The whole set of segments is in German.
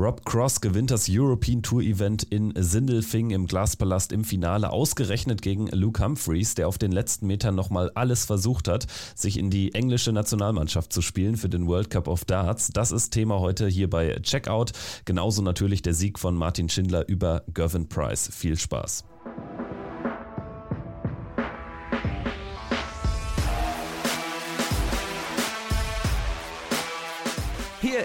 Rob Cross gewinnt das European Tour Event in Sindelfing im Glaspalast im Finale, ausgerechnet gegen Luke Humphreys, der auf den letzten Metern nochmal alles versucht hat, sich in die englische Nationalmannschaft zu spielen für den World Cup of Darts. Das ist Thema heute hier bei Checkout. Genauso natürlich der Sieg von Martin Schindler über Gervin Price. Viel Spaß.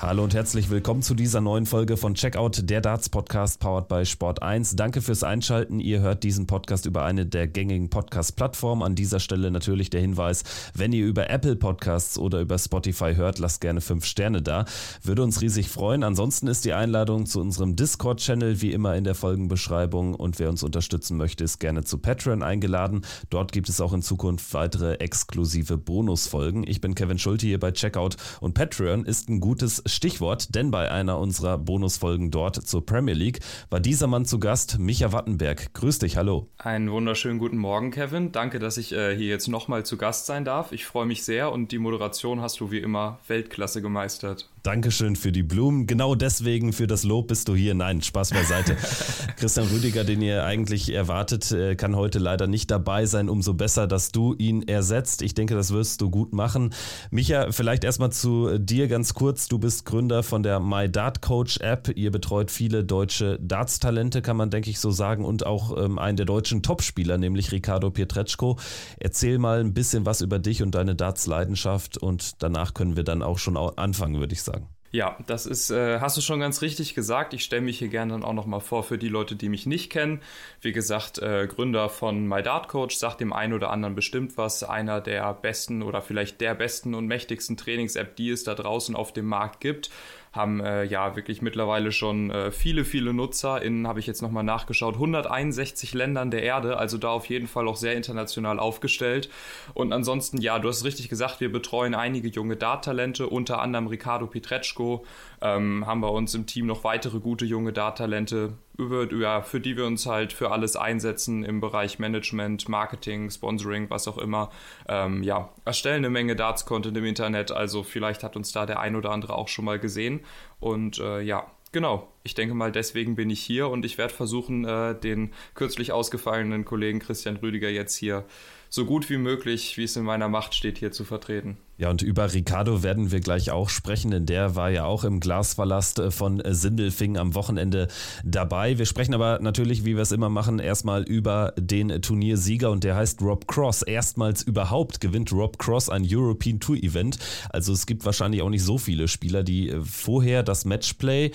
Hallo und herzlich willkommen zu dieser neuen Folge von Checkout, der Darts Podcast powered by Sport 1. Danke fürs Einschalten. Ihr hört diesen Podcast über eine der gängigen Podcast-Plattformen. An dieser Stelle natürlich der Hinweis, wenn ihr über Apple Podcasts oder über Spotify hört, lasst gerne fünf Sterne da. Würde uns riesig freuen. Ansonsten ist die Einladung zu unserem Discord-Channel wie immer in der Folgenbeschreibung und wer uns unterstützen möchte, ist gerne zu Patreon eingeladen. Dort gibt es auch in Zukunft weitere exklusive Bonusfolgen. Ich bin Kevin Schulte hier bei Checkout und Patreon ist ein gutes Stichwort, denn bei einer unserer Bonusfolgen dort zur Premier League war dieser Mann zu Gast, Micha Wattenberg. Grüß dich, hallo. Einen wunderschönen guten Morgen, Kevin. Danke, dass ich äh, hier jetzt nochmal zu Gast sein darf. Ich freue mich sehr und die Moderation hast du wie immer Weltklasse gemeistert. Dankeschön für die Blumen. Genau deswegen für das Lob bist du hier. Nein, Spaß beiseite. Christian Rüdiger, den ihr eigentlich erwartet, äh, kann heute leider nicht dabei sein. Umso besser, dass du ihn ersetzt. Ich denke, das wirst du gut machen. Micha, vielleicht erstmal zu dir ganz kurz. Du bist Gründer von der My Dart Coach App. Ihr betreut viele deutsche Darts-Talente, kann man, denke ich, so sagen, und auch ähm, einen der deutschen Topspieler, nämlich Ricardo Pietreczko. Erzähl mal ein bisschen was über dich und deine Darts-Leidenschaft und danach können wir dann auch schon anfangen, würde ich sagen. Ja, das ist, äh, hast du schon ganz richtig gesagt. Ich stelle mich hier gerne dann auch nochmal vor für die Leute, die mich nicht kennen. Wie gesagt, äh, Gründer von My Dart Coach, sagt dem einen oder anderen bestimmt was. Einer der besten oder vielleicht der besten und mächtigsten Trainings-App, die es da draußen auf dem Markt gibt haben äh, ja wirklich mittlerweile schon äh, viele, viele Nutzer. In, habe ich jetzt nochmal nachgeschaut, 161 Ländern der Erde, also da auf jeden Fall auch sehr international aufgestellt. Und ansonsten, ja, du hast richtig gesagt, wir betreuen einige junge Darttalente, unter anderem Ricardo Pietreczko, ähm, haben bei uns im Team noch weitere gute junge Darttalente, über, ja, für die wir uns halt für alles einsetzen im Bereich Management, Marketing, Sponsoring, was auch immer. Ähm, ja, erstellen eine Menge Darts-Content im Internet, also vielleicht hat uns da der ein oder andere auch schon mal gesehen. Und äh, ja, Genau, ich denke mal, deswegen bin ich hier und ich werde versuchen, äh, den kürzlich ausgefallenen Kollegen Christian Rüdiger jetzt hier so gut wie möglich, wie es in meiner Macht steht, hier zu vertreten. Ja, und über Ricardo werden wir gleich auch sprechen, denn der war ja auch im Glasverlast äh, von Sindelfing am Wochenende dabei. Wir sprechen aber natürlich, wie wir es immer machen, erstmal über den Turniersieger und der heißt Rob Cross. Erstmals überhaupt gewinnt Rob Cross ein European Tour Event. Also es gibt wahrscheinlich auch nicht so viele Spieler, die äh, vorher das Matchplay,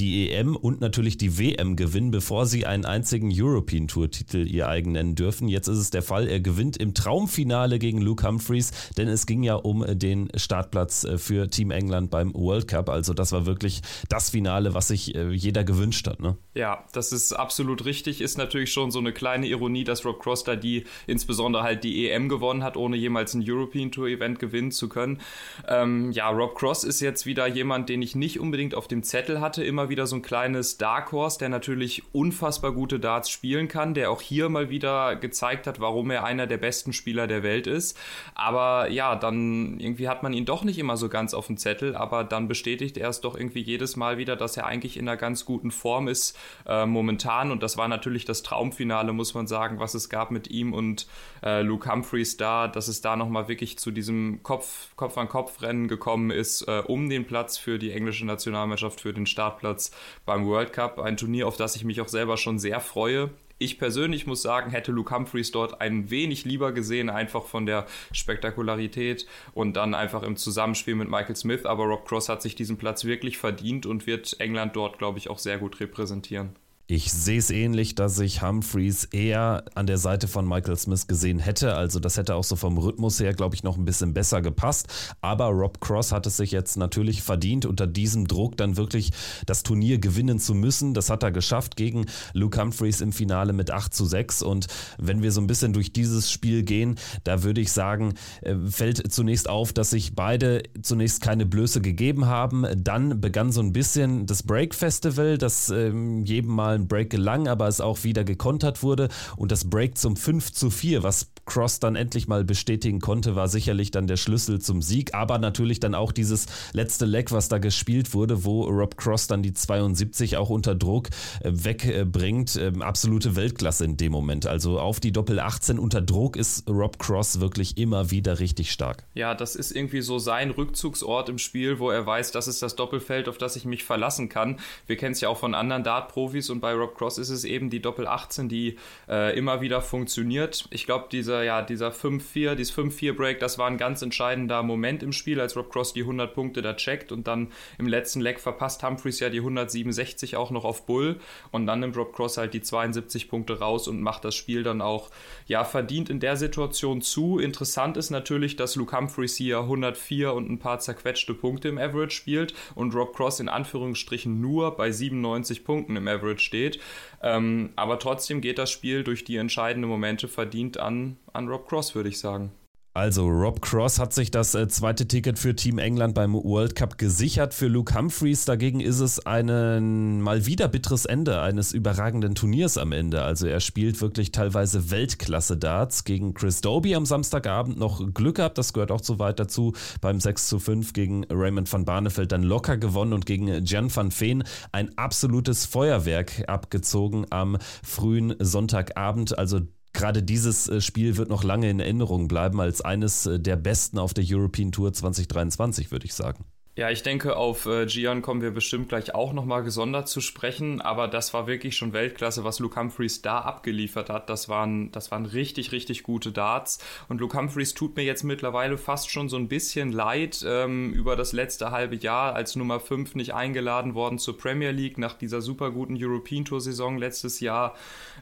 die EM und natürlich die WM gewinnen, bevor sie einen einzigen European Tour Titel ihr eigen nennen dürfen. Jetzt ist es der Fall, er gewinnt im Traumfinale gegen Luke Humphreys, denn es ging ja um den Startplatz äh, für Team England beim World Cup. Also das war wirklich das Finale, was sich äh, jeder gewünscht hat. Ne? Ja, das ist absolut richtig. Ist natürlich schon so eine kleine Ironie, dass Rob Cross da die insbesondere halt die EM gewonnen hat, ohne jemals ein European Tour Event gewinnen zu können. Ähm, ja, Rob Cross ist jetzt wieder jemand, den ich nicht unbedingt auf dem Zettel hatte. Immer wieder so ein kleines Dark Horse, der natürlich unfassbar gute Darts spielen kann, der auch hier mal wieder gezeigt hat, warum er einer der besten Spieler der Welt ist. Aber ja, dann irgendwie hat man ihn doch nicht immer so ganz auf dem Zettel, aber dann bestätigt er es doch irgendwie jedes Mal wieder, dass er eigentlich in einer ganz guten Form ist äh, momentan. Und das war natürlich das Traumfinale, muss man sagen, was es gab mit ihm und äh, Luke Humphreys da, dass es da nochmal wirklich zu diesem Kopf, Kopf an Kopf Rennen gekommen ist, äh, um den Platz für die englische Nationalmannschaft, für den Startplatz beim World Cup. Ein Turnier, auf das ich mich auch selber schon sehr freue. Ich persönlich muss sagen, hätte Luke Humphreys dort ein wenig lieber gesehen, einfach von der Spektakularität und dann einfach im Zusammenspiel mit Michael Smith. Aber Rob Cross hat sich diesen Platz wirklich verdient und wird England dort, glaube ich, auch sehr gut repräsentieren. Ich sehe es ähnlich, dass ich Humphreys eher an der Seite von Michael Smith gesehen hätte. Also das hätte auch so vom Rhythmus her, glaube ich, noch ein bisschen besser gepasst. Aber Rob Cross hat es sich jetzt natürlich verdient, unter diesem Druck dann wirklich das Turnier gewinnen zu müssen. Das hat er geschafft gegen Luke Humphreys im Finale mit 8 zu 6. Und wenn wir so ein bisschen durch dieses Spiel gehen, da würde ich sagen, äh, fällt zunächst auf, dass sich beide zunächst keine Blöße gegeben haben. Dann begann so ein bisschen das Break Festival, das ähm, jedem mal ein Break gelang, aber es auch wieder gekontert wurde. Und das Break zum 5 zu 4, was Cross dann endlich mal bestätigen konnte, war sicherlich dann der Schlüssel zum Sieg. Aber natürlich dann auch dieses letzte Leck, was da gespielt wurde, wo Rob Cross dann die 72 auch unter Druck äh, wegbringt. Ähm, absolute Weltklasse in dem Moment. Also auf die Doppel 18 unter Druck ist Rob Cross wirklich immer wieder richtig stark. Ja, das ist irgendwie so sein Rückzugsort im Spiel, wo er weiß, das ist das Doppelfeld, auf das ich mich verlassen kann. Wir kennen es ja auch von anderen Dart-Profis und bei Rob Cross ist es eben die Doppel 18, die äh, immer wieder funktioniert. Ich glaube, dieser, ja, dieser 5-4, dieses 5-4-Break, das war ein ganz entscheidender Moment im Spiel, als Rob Cross die 100 Punkte da checkt und dann im letzten Leck verpasst Humphreys ja die 167 auch noch auf Bull und dann nimmt Rob Cross halt die 72 Punkte raus und macht das Spiel dann auch, ja, verdient in der Situation zu. Interessant ist natürlich, dass Luke Humphreys hier 104 und ein paar zerquetschte Punkte im Average spielt und Rob Cross in Anführungsstrichen nur bei 97 Punkten im Average steht. Ähm, aber trotzdem geht das Spiel durch die entscheidenden Momente verdient an, an Rob Cross, würde ich sagen. Also Rob Cross hat sich das äh, zweite Ticket für Team England beim World Cup gesichert. Für Luke Humphreys dagegen ist es ein mal wieder bitteres Ende eines überragenden Turniers am Ende. Also er spielt wirklich teilweise Weltklasse Darts gegen Chris Doby am Samstagabend noch Glück gehabt, das gehört auch zu weit dazu. Beim 6 zu 5 gegen Raymond van Barneveld dann locker gewonnen und gegen Jan van Veen ein absolutes Feuerwerk abgezogen am frühen Sonntagabend. Also gerade dieses äh, Spiel wird noch lange in Erinnerung bleiben als eines äh, der besten auf der European Tour 2023, würde ich sagen. Ja, ich denke, auf äh, Gian kommen wir bestimmt gleich auch nochmal gesondert zu sprechen, aber das war wirklich schon Weltklasse, was Luke Humphreys da abgeliefert hat. Das waren, das waren richtig, richtig gute Darts. Und Luke Humphreys tut mir jetzt mittlerweile fast schon so ein bisschen leid ähm, über das letzte halbe Jahr als Nummer 5 nicht eingeladen worden zur Premier League nach dieser super guten European Tour Saison letztes Jahr.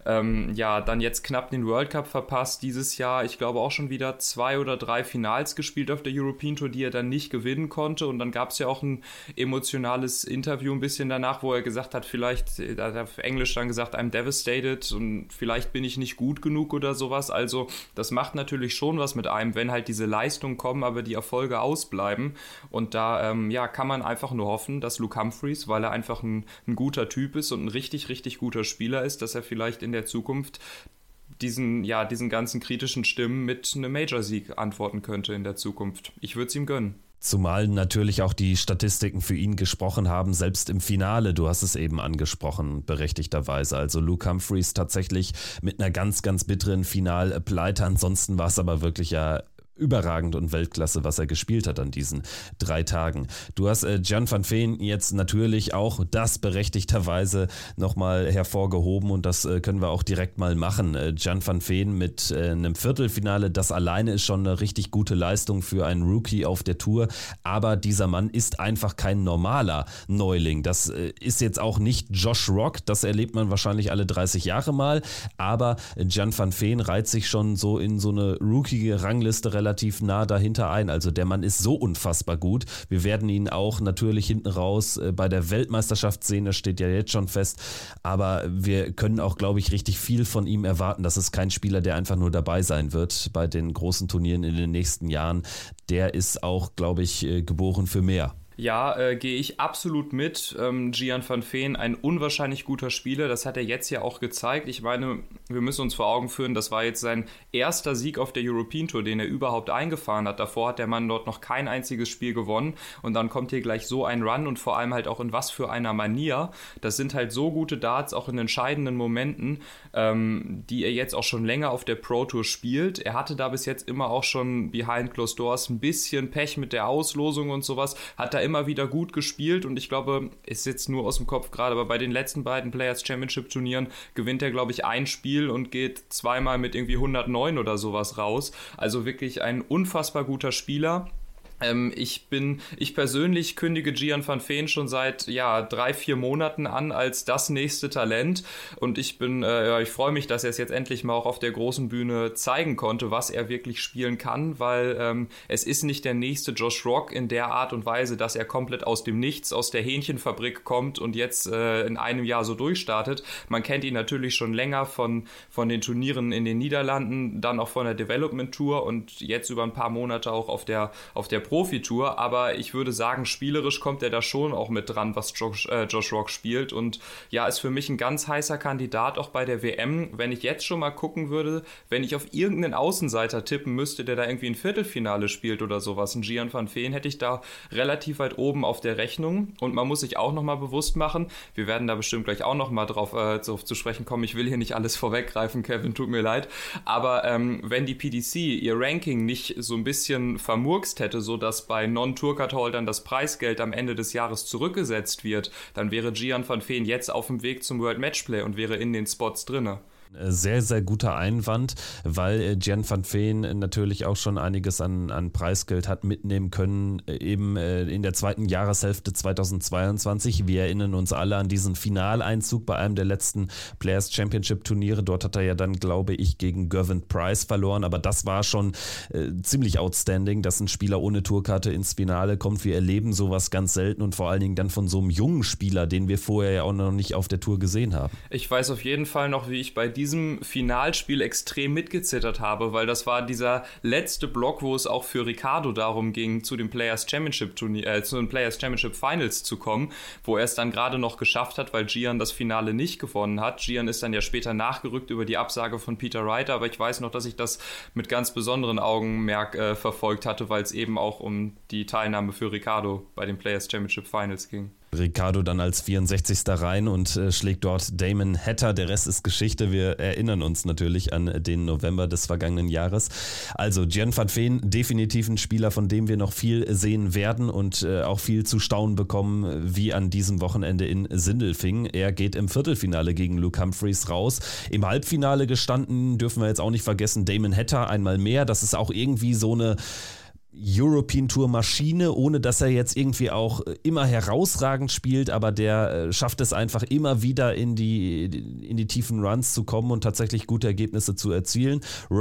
Ähm, ja, dann jetzt knapp den World Cup verpasst. Dieses Jahr, ich glaube, auch schon wieder zwei oder drei Finals gespielt auf der European Tour, die er dann nicht gewinnen konnte. Und dann gab es ja auch ein emotionales Interview ein bisschen danach, wo er gesagt hat, vielleicht, da hat er auf Englisch dann gesagt, I'm devastated und vielleicht bin ich nicht gut genug oder sowas. Also, das macht natürlich schon was mit einem, wenn halt diese Leistungen kommen, aber die Erfolge ausbleiben. Und da, ähm, ja, kann man einfach nur hoffen, dass Luke Humphreys, weil er einfach ein, ein guter Typ ist und ein richtig, richtig guter Spieler ist, dass er vielleicht in in der Zukunft diesen, ja, diesen ganzen kritischen Stimmen mit einem Major-Sieg antworten könnte in der Zukunft. Ich würde es ihm gönnen. Zumal natürlich auch die Statistiken für ihn gesprochen haben, selbst im Finale, du hast es eben angesprochen, berechtigterweise. Also Luke Humphreys tatsächlich mit einer ganz, ganz bitteren Finalpleite. Ansonsten war es aber wirklich ja überragend und Weltklasse, was er gespielt hat an diesen drei Tagen. Du hast äh, Jan van Veen jetzt natürlich auch das berechtigterweise nochmal hervorgehoben und das äh, können wir auch direkt mal machen. Äh, Jan van Veen mit äh, einem Viertelfinale, das alleine ist schon eine richtig gute Leistung für einen Rookie auf der Tour, aber dieser Mann ist einfach kein normaler Neuling. Das äh, ist jetzt auch nicht Josh Rock, das erlebt man wahrscheinlich alle 30 Jahre mal, aber Jan van Veen reiht sich schon so in so eine Rookie-Rangliste relativ nah dahinter ein. Also der Mann ist so unfassbar gut. Wir werden ihn auch natürlich hinten raus äh, bei der Weltmeisterschaft sehen, das steht ja jetzt schon fest. Aber wir können auch, glaube ich, richtig viel von ihm erwarten. Das ist kein Spieler, der einfach nur dabei sein wird bei den großen Turnieren in den nächsten Jahren. Der ist auch, glaube ich, äh, geboren für mehr. Ja, äh, gehe ich absolut mit. Ähm, Gian van Veen, ein unwahrscheinlich guter Spieler. Das hat er jetzt ja auch gezeigt. Ich meine, wir müssen uns vor Augen führen, das war jetzt sein erster Sieg auf der European Tour, den er überhaupt eingefahren hat. Davor hat der Mann dort noch kein einziges Spiel gewonnen. Und dann kommt hier gleich so ein Run und vor allem halt auch in was für einer Manier. Das sind halt so gute Darts, auch in entscheidenden Momenten, ähm, die er jetzt auch schon länger auf der Pro Tour spielt. Er hatte da bis jetzt immer auch schon behind closed doors ein bisschen Pech mit der Auslosung und sowas. Hat da immer wieder gut gespielt und ich glaube, ist jetzt nur aus dem Kopf gerade, aber bei den letzten beiden Players Championship Turnieren gewinnt er, glaube ich, ein Spiel und geht zweimal mit irgendwie 109 oder sowas raus. Also wirklich ein unfassbar guter Spieler. Ähm, ich bin, ich persönlich kündige Gian van Veen schon seit ja drei, vier Monaten an als das nächste Talent und ich bin, äh, ich freue mich, dass er es jetzt endlich mal auch auf der großen Bühne zeigen konnte, was er wirklich spielen kann, weil ähm, es ist nicht der nächste Josh Rock in der Art und Weise, dass er komplett aus dem Nichts, aus der Hähnchenfabrik kommt und jetzt äh, in einem Jahr so durchstartet. Man kennt ihn natürlich schon länger von, von den Turnieren in den Niederlanden, dann auch von der Development Tour und jetzt über ein paar Monate auch auf der, auf der Profitour, aber ich würde sagen, spielerisch kommt er da schon auch mit dran, was Josh, äh, Josh Rock spielt. Und ja, ist für mich ein ganz heißer Kandidat auch bei der WM. Wenn ich jetzt schon mal gucken würde, wenn ich auf irgendeinen Außenseiter tippen müsste, der da irgendwie ein Viertelfinale spielt oder sowas, ein Gian van Veen, hätte ich da relativ weit oben auf der Rechnung. Und man muss sich auch nochmal bewusst machen, wir werden da bestimmt gleich auch nochmal drauf äh, zu, zu, sprechen kommen, ich will hier nicht alles vorweggreifen, Kevin, tut mir leid, aber ähm, wenn die PDC ihr Ranking nicht so ein bisschen vermurkst hätte, so dass bei Non-Tour-Card-Holdern das Preisgeld am Ende des Jahres zurückgesetzt wird, dann wäre Gian van Veen jetzt auf dem Weg zum World Matchplay und wäre in den Spots drinne. Äh, sehr, sehr guter Einwand, weil äh, Jan van Veen natürlich auch schon einiges an, an Preisgeld hat mitnehmen können, äh, eben in der zweiten Jahreshälfte 2022. Wir erinnern uns alle an diesen Finaleinzug bei einem der letzten Players Championship Turniere. Dort hat er ja dann, glaube ich, gegen Gervin Price verloren, aber das war schon äh, ziemlich outstanding, dass ein Spieler ohne Tourkarte ins Finale kommt. Wir erleben sowas ganz selten und vor allen Dingen dann von so einem jungen Spieler, den wir vorher ja auch noch nicht auf der Tour gesehen haben. Ich weiß auf jeden Fall noch, wie ich bei dir diesem Finalspiel extrem mitgezittert habe, weil das war dieser letzte Block, wo es auch für Ricardo darum ging, zu dem Players Championship Turnier, äh, zu den Players Championship Finals zu kommen, wo er es dann gerade noch geschafft hat, weil Gian das Finale nicht gewonnen hat. Gian ist dann ja später nachgerückt über die Absage von Peter Wright, aber ich weiß noch, dass ich das mit ganz besonderen Augenmerk äh, verfolgt hatte, weil es eben auch um die Teilnahme für Ricardo bei den Players Championship Finals ging. Ricardo dann als 64. rein und äh, schlägt dort Damon Hatter. Der Rest ist Geschichte. Wir erinnern uns natürlich an den November des vergangenen Jahres. Also Gian van Veen, definitiv ein Spieler, von dem wir noch viel sehen werden und äh, auch viel zu staunen bekommen, wie an diesem Wochenende in Sindelfing. Er geht im Viertelfinale gegen Luke Humphreys raus. Im Halbfinale gestanden, dürfen wir jetzt auch nicht vergessen, Damon Hatter einmal mehr. Das ist auch irgendwie so eine European Tour Maschine, ohne dass er jetzt irgendwie auch äh, immer herausragend spielt, aber der äh, schafft es einfach immer wieder in die, in die tiefen Runs zu kommen und tatsächlich gute Ergebnisse zu erzielen.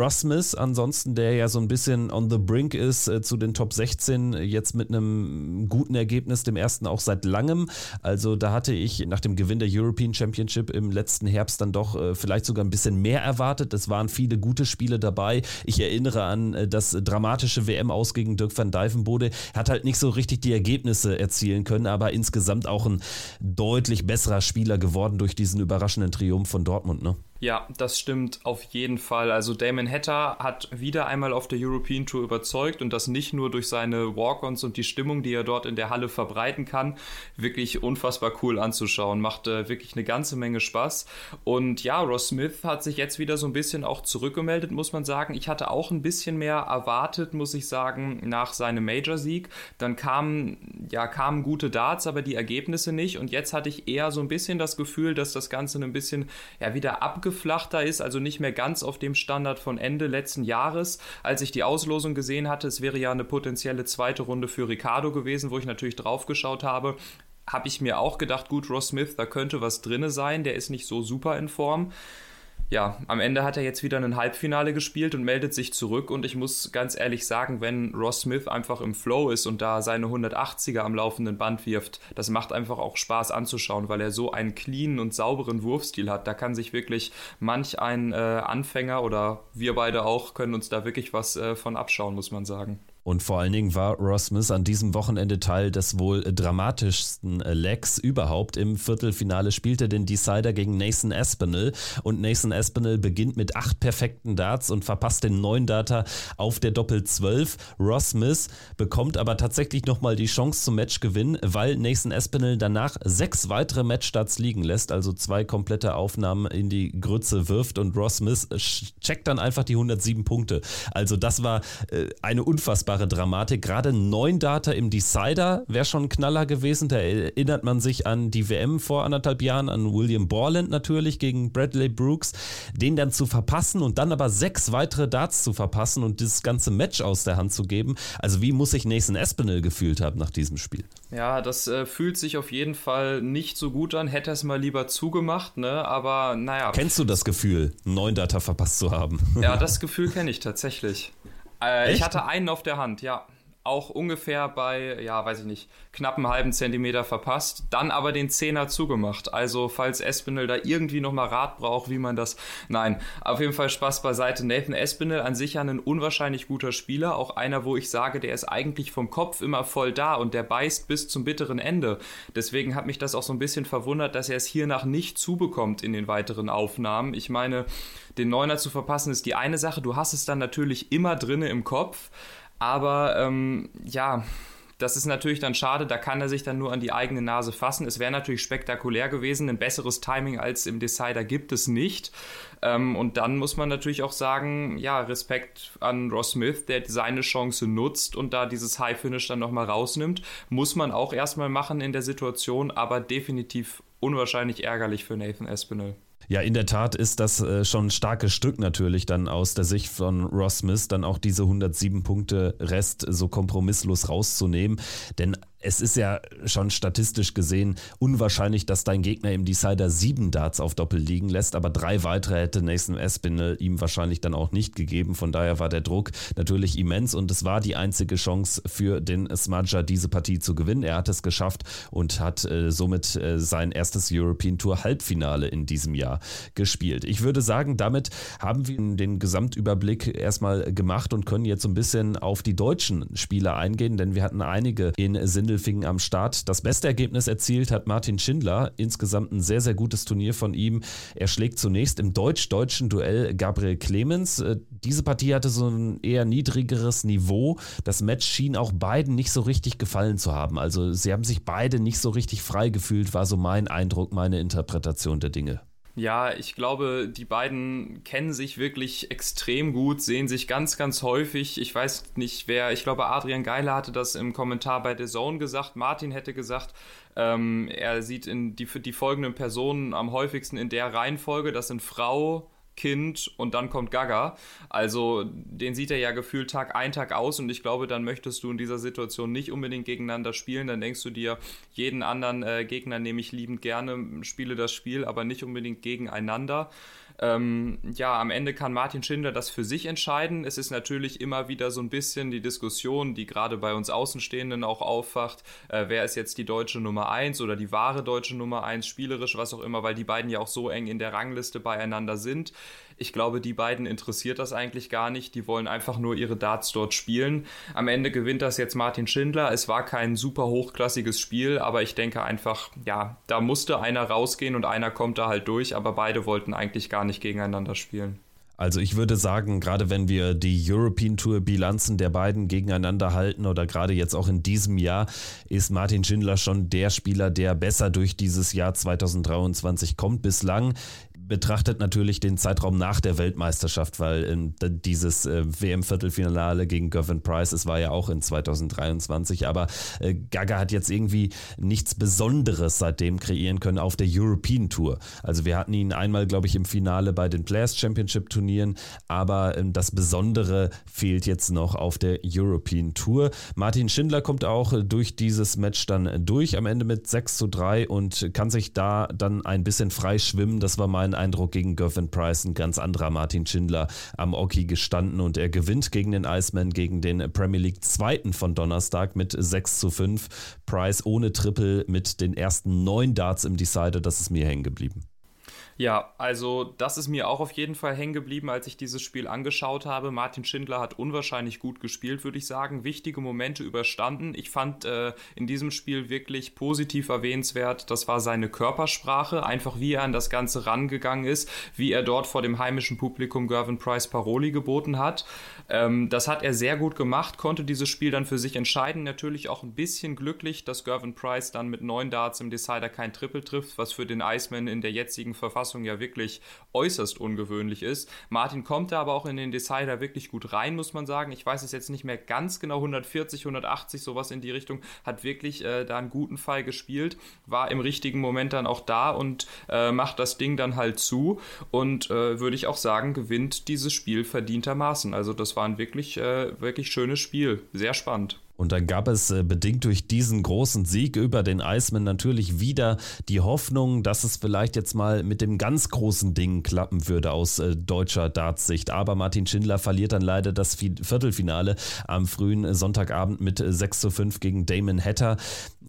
Smith ansonsten, der ja so ein bisschen on the brink ist äh, zu den Top 16, jetzt mit einem guten Ergebnis, dem ersten auch seit langem. Also da hatte ich nach dem Gewinn der European Championship im letzten Herbst dann doch vielleicht sogar ein bisschen mehr erwartet. Es waren viele gute Spiele dabei. Ich erinnere an das dramatische WM ausgehen gegen Dirk van Dijvenbode. Hat halt nicht so richtig die Ergebnisse erzielen können, aber insgesamt auch ein deutlich besserer Spieler geworden durch diesen überraschenden Triumph von Dortmund. Ne? Ja, das stimmt auf jeden Fall. Also Damon Hatter hat wieder einmal auf der European Tour überzeugt und das nicht nur durch seine Walk-ons und die Stimmung, die er dort in der Halle verbreiten kann. Wirklich unfassbar cool anzuschauen. Macht äh, wirklich eine ganze Menge Spaß. Und ja, Ross Smith hat sich jetzt wieder so ein bisschen auch zurückgemeldet, muss man sagen. Ich hatte auch ein bisschen mehr erwartet, muss ich sagen, nach seinem Major-Sieg. Dann kamen, ja, kamen gute Darts, aber die Ergebnisse nicht. Und jetzt hatte ich eher so ein bisschen das Gefühl, dass das Ganze ein bisschen ja, wieder abge abgeflachter ist, also nicht mehr ganz auf dem Standard von Ende letzten Jahres. Als ich die Auslosung gesehen hatte, es wäre ja eine potenzielle zweite Runde für Ricardo gewesen, wo ich natürlich drauf geschaut habe, habe ich mir auch gedacht, gut, Ross Smith, da könnte was drinne sein, der ist nicht so super in Form ja, am Ende hat er jetzt wieder ein Halbfinale gespielt und meldet sich zurück. Und ich muss ganz ehrlich sagen, wenn Ross Smith einfach im Flow ist und da seine 180er am laufenden Band wirft, das macht einfach auch Spaß anzuschauen, weil er so einen cleanen und sauberen Wurfstil hat. Da kann sich wirklich manch ein äh, Anfänger oder wir beide auch können uns da wirklich was äh, von abschauen, muss man sagen. Und vor allen Dingen war Ross Smith an diesem Wochenende Teil des wohl dramatischsten Legs überhaupt. Im Viertelfinale spielte den Decider gegen Nathan Aspinall und Nathan Aspinall beginnt mit acht perfekten Darts und verpasst den neuen Data auf der Doppel 12. Ross Smith bekommt aber tatsächlich nochmal die Chance zum Matchgewinn, weil Nathan Aspinall danach sechs weitere Matchstarts liegen lässt, also zwei komplette Aufnahmen in die Grütze wirft und Ross Smith checkt dann einfach die 107 Punkte. Also das war äh, eine unfassbare unfassbare Dramatik. Gerade neun Data im Decider wäre schon ein Knaller gewesen. Da erinnert man sich an die WM vor anderthalb Jahren, an William Borland natürlich gegen Bradley Brooks. Den dann zu verpassen und dann aber sechs weitere Darts zu verpassen und dieses ganze Match aus der Hand zu geben. Also wie muss sich Nathan Espinel gefühlt haben nach diesem Spiel? Ja, das äh, fühlt sich auf jeden Fall nicht so gut an. Hätte es mal lieber zugemacht, ne? Aber naja. Kennst du das Gefühl, neun Data verpasst zu haben? Ja, das Gefühl kenne ich tatsächlich. Äh, ich hatte einen auf der Hand, ja. Auch ungefähr bei, ja, weiß ich nicht, knapp einen halben Zentimeter verpasst, dann aber den Zehner zugemacht. Also, falls Espinel da irgendwie nochmal Rat braucht, wie man das, nein, auf jeden Fall Spaß beiseite. Nathan Espinel an sich ja ein unwahrscheinlich guter Spieler, auch einer, wo ich sage, der ist eigentlich vom Kopf immer voll da und der beißt bis zum bitteren Ende. Deswegen hat mich das auch so ein bisschen verwundert, dass er es hiernach nicht zubekommt in den weiteren Aufnahmen. Ich meine, den Neuner zu verpassen ist die eine Sache, du hast es dann natürlich immer drinne im Kopf, aber ähm, ja, das ist natürlich dann schade, da kann er sich dann nur an die eigene Nase fassen. Es wäre natürlich spektakulär gewesen, ein besseres Timing als im Decider gibt es nicht. Ähm, und dann muss man natürlich auch sagen, ja, Respekt an Ross Smith, der seine Chance nutzt und da dieses High Finish dann nochmal rausnimmt. Muss man auch erstmal machen in der Situation, aber definitiv unwahrscheinlich ärgerlich für Nathan Espinel. Ja, in der Tat ist das äh, schon ein starkes Stück natürlich dann aus der Sicht von Ross Smith, dann auch diese 107 Punkte Rest so kompromisslos rauszunehmen. Denn es ist ja schon statistisch gesehen unwahrscheinlich, dass dein Gegner im Decider sieben Darts auf Doppel liegen lässt, aber drei weitere hätte Nathan Espinel ihm wahrscheinlich dann auch nicht gegeben. Von daher war der Druck natürlich immens und es war die einzige Chance für den Smudger, diese Partie zu gewinnen. Er hat es geschafft und hat äh, somit äh, sein erstes European Tour Halbfinale in diesem Jahr gespielt. Ich würde sagen, damit haben wir den Gesamtüberblick erstmal gemacht und können jetzt so ein bisschen auf die deutschen Spieler eingehen, denn wir hatten einige in Sinne Sindelfingen am Start. Das beste Ergebnis erzielt hat Martin Schindler. Insgesamt ein sehr, sehr gutes Turnier von ihm. Er schlägt zunächst im deutsch-deutschen Duell Gabriel Clemens. Äh, diese Partie hatte so ein eher niedrigeres Niveau. Das Match schien auch beiden nicht so richtig gefallen zu haben. Also sie haben sich beide nicht so richtig frei gefühlt, war so mein Eindruck, meine Interpretation der Dinge. Ja, ich glaube, die beiden kennen sich wirklich extrem gut, sehen sich ganz, ganz häufig. Ich weiß nicht wer, ich glaube, Adrian Geiler hatte das im Kommentar bei The Zone gesagt. Martin hätte gesagt, ähm, er sieht in die, die folgenden Personen am häufigsten in der Reihenfolge. Das sind Frau, Kind und dann kommt Gaga. Also den sieht er ja gefühlt Tag ein, Tag aus und ich glaube, dann möchtest du in dieser Situation nicht unbedingt gegeneinander spielen. Dann denkst du dir, jeden anderen äh, Gegner nehme ich liebend gerne, spiele das Spiel, aber nicht unbedingt gegeneinander. Ähm, ja, am Ende kann Martin Schindler das für sich entscheiden. Es ist natürlich immer wieder so ein bisschen die Diskussion, die gerade bei uns Außenstehenden auch aufwacht, äh, wer ist jetzt die deutsche Nummer 1 oder die wahre deutsche Nummer 1, spielerisch, was auch immer, weil die beiden ja auch so eng in der Rangliste beieinander sind. Ich glaube, die beiden interessiert das eigentlich gar nicht. Die wollen einfach nur ihre Darts dort spielen. Am Ende gewinnt das jetzt Martin Schindler. Es war kein super hochklassiges Spiel, aber ich denke einfach, ja, da musste einer rausgehen und einer kommt da halt durch, aber beide wollten eigentlich gar nicht gegeneinander spielen. Also ich würde sagen, gerade wenn wir die European Tour Bilanzen der beiden gegeneinander halten oder gerade jetzt auch in diesem Jahr, ist Martin Schindler schon der Spieler, der besser durch dieses Jahr 2023 kommt bislang betrachtet natürlich den Zeitraum nach der Weltmeisterschaft, weil in dieses äh, WM-Viertelfinale gegen Gavin Price, es war ja auch in 2023, aber äh, Gaga hat jetzt irgendwie nichts Besonderes seitdem kreieren können auf der European Tour. Also wir hatten ihn einmal, glaube ich, im Finale bei den Players Championship Turnieren, aber ähm, das Besondere fehlt jetzt noch auf der European Tour. Martin Schindler kommt auch durch dieses Match dann durch, am Ende mit 6 zu 3 und kann sich da dann ein bisschen frei schwimmen. Das war mein Eindruck gegen Gervin Price, ein ganz anderer Martin Schindler am Oki gestanden und er gewinnt gegen den Iceman, gegen den Premier League Zweiten von Donnerstag mit 6 zu 5. Price ohne Triple mit den ersten neun Darts im Decider, das ist mir hängen geblieben. Ja, also das ist mir auch auf jeden Fall hängen geblieben, als ich dieses Spiel angeschaut habe. Martin Schindler hat unwahrscheinlich gut gespielt, würde ich sagen. Wichtige Momente überstanden. Ich fand äh, in diesem Spiel wirklich positiv erwähnenswert, das war seine Körpersprache, einfach wie er an das Ganze rangegangen ist, wie er dort vor dem heimischen Publikum Gervin Price Paroli geboten hat. Ähm, das hat er sehr gut gemacht, konnte dieses Spiel dann für sich entscheiden. Natürlich auch ein bisschen glücklich, dass Gervin Price dann mit neun Darts im Decider kein Triple trifft, was für den Iceman in der jetzigen Verfassung Fassung ja wirklich äußerst ungewöhnlich ist. Martin kommt da aber auch in den Decider wirklich gut rein, muss man sagen. Ich weiß es jetzt nicht mehr ganz genau, 140, 180, sowas in die Richtung, hat wirklich äh, da einen guten Fall gespielt, war im richtigen Moment dann auch da und äh, macht das Ding dann halt zu und äh, würde ich auch sagen, gewinnt dieses Spiel verdientermaßen. Also das war ein wirklich, äh, wirklich schönes Spiel, sehr spannend. Und dann gab es äh, bedingt durch diesen großen Sieg über den Iceman natürlich wieder die Hoffnung, dass es vielleicht jetzt mal mit dem ganz großen Ding klappen würde aus äh, deutscher Dartsicht. Aber Martin Schindler verliert dann leider das Viertelfinale am frühen Sonntagabend mit 6 zu 5 gegen Damon Hatter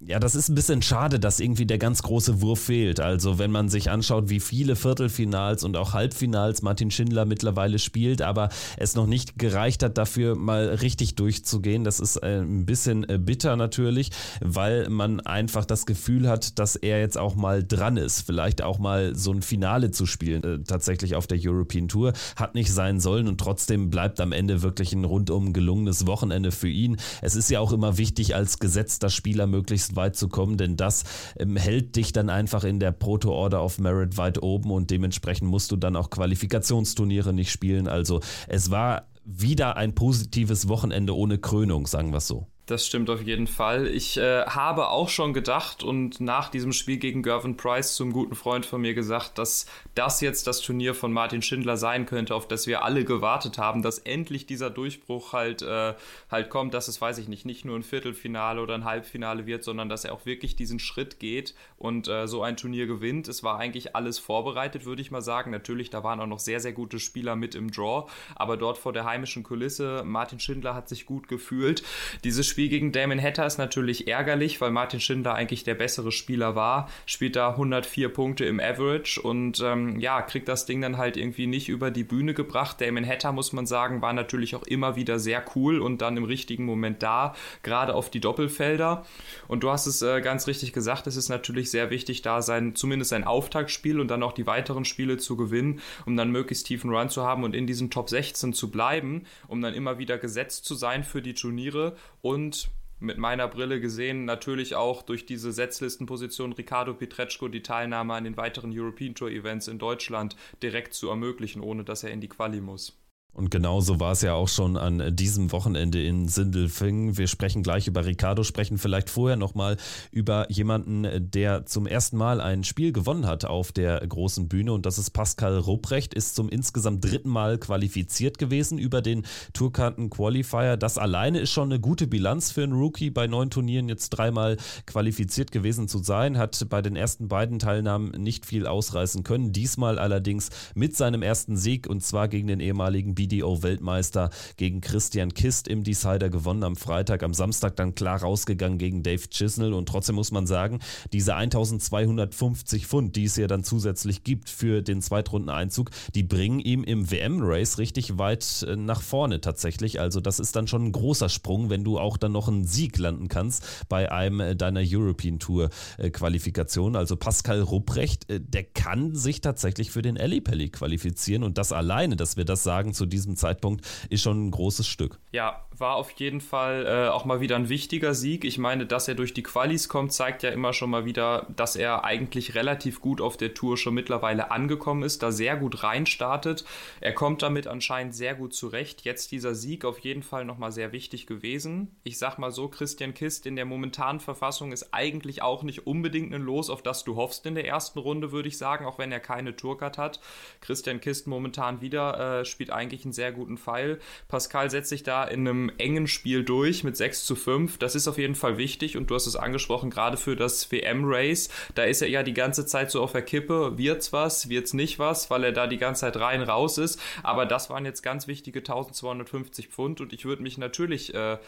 ja, das ist ein bisschen schade, dass irgendwie der ganz große Wurf fehlt. Also wenn man sich anschaut, wie viele Viertelfinals und auch Halbfinals Martin Schindler mittlerweile spielt, aber es noch nicht gereicht hat, dafür mal richtig durchzugehen, das ist äh, ein bisschen äh, bitter natürlich, weil man einfach das Gefühl hat, dass er jetzt auch mal dran ist, vielleicht auch mal so ein Finale zu spielen, äh, tatsächlich auf der European Tour. Hat nicht sein sollen und trotzdem bleibt am Ende wirklich ein rundum gelungenes Wochenende für ihn. Es ist ja auch immer wichtig, als gesetzter Spieler möglichst weit zu kommen, denn das ähm, hält dich dann einfach in der Proto Order of Merit weit oben und dementsprechend musst du dann auch Qualifikationsturniere nicht spielen. Also es war wieder ein positives Wochenende ohne Krönung, sagen wir es so. Das stimmt auf jeden Fall. Ich äh, habe auch schon gedacht und nach diesem Spiel gegen Gervin Price zum guten Freund von mir gesagt, dass das jetzt das Turnier von Martin Schindler sein könnte, auf das wir alle gewartet haben, dass endlich dieser Durchbruch halt, äh, halt kommt, dass es, weiß ich nicht, nicht nur ein Viertelfinale oder ein Halbfinale wird, sondern dass er auch wirklich diesen Schritt geht und äh, so ein Turnier gewinnt. Es war eigentlich alles vorbereitet, würde ich mal sagen. Natürlich, da waren auch noch sehr, sehr gute Spieler mit im Draw, aber dort vor der heimischen Kulisse, Martin Schindler hat sich gut gefühlt. Dieses Spiel gegen Damon Hatter ist natürlich ärgerlich, weil Martin Schindler eigentlich der bessere Spieler war, spielt da 104 Punkte im Average und ähm, ja, kriegt das Ding dann halt irgendwie nicht über die Bühne gebracht. Damon Hatter, muss man sagen, war natürlich auch immer wieder sehr cool und dann im richtigen Moment da, gerade auf die Doppelfelder. Und du hast es äh, ganz richtig gesagt, es ist natürlich sehr wichtig, da sein, zumindest sein Auftaktspiel und dann auch die weiteren Spiele zu gewinnen, um dann möglichst tiefen Run zu haben und in diesen Top 16 zu bleiben, um dann immer wieder gesetzt zu sein für die Turniere und mit meiner Brille gesehen natürlich auch durch diese Setzlistenposition Ricardo Pietreczko die Teilnahme an den weiteren European Tour Events in Deutschland direkt zu ermöglichen, ohne dass er in die Quali muss. Und genauso war es ja auch schon an diesem Wochenende in Sindelfingen. Wir sprechen gleich über Ricardo, sprechen vielleicht vorher nochmal über jemanden, der zum ersten Mal ein Spiel gewonnen hat auf der großen Bühne. Und das ist Pascal Rupprecht, ist zum insgesamt dritten Mal qualifiziert gewesen über den Tourkarten-Qualifier. Das alleine ist schon eine gute Bilanz für einen Rookie, bei neun Turnieren jetzt dreimal qualifiziert gewesen zu sein. Hat bei den ersten beiden Teilnahmen nicht viel ausreißen können. Diesmal allerdings mit seinem ersten Sieg und zwar gegen den ehemaligen BDO-Weltmeister gegen Christian Kist im Decider gewonnen am Freitag, am Samstag dann klar rausgegangen gegen Dave Chisnell und trotzdem muss man sagen, diese 1250 Pfund, die es ja dann zusätzlich gibt für den Zweitrundeneinzug, die bringen ihm im WM-Race richtig weit äh, nach vorne tatsächlich. Also das ist dann schon ein großer Sprung, wenn du auch dann noch einen Sieg landen kannst bei einem äh, deiner European Tour äh, Qualifikation. Also Pascal Rupprecht, der kann sich tatsächlich für den Ellipelli qualifizieren und das alleine, dass wir das sagen zu diesem Zeitpunkt, ist schon ein großes Stück. Ja, war auf jeden Fall äh, auch mal wieder ein wichtiger Sieg. Ich meine, dass er durch die Qualis kommt, zeigt ja immer schon mal wieder, dass er eigentlich relativ gut auf der Tour schon mittlerweile angekommen ist, da sehr gut reinstartet. Er kommt damit anscheinend sehr gut zurecht. Jetzt dieser Sieg auf jeden Fall nochmal sehr wichtig gewesen. Ich sag mal so, Christian Kist in der momentanen Verfassung ist eigentlich auch nicht unbedingt ein Los, auf das du hoffst in der ersten Runde, würde ich sagen, auch wenn er keine Tourcard hat. Christian Kist momentan wieder äh, spielt eigentlich einen sehr guten Pfeil. Pascal setzt sich da in einem engen Spiel durch mit 6 zu 5. Das ist auf jeden Fall wichtig und du hast es angesprochen, gerade für das WM-Race. Da ist er ja die ganze Zeit so auf der Kippe. Wird's was, wird's nicht was, weil er da die ganze Zeit rein raus ist. Aber das waren jetzt ganz wichtige 1250 Pfund und ich würde mich natürlich äh,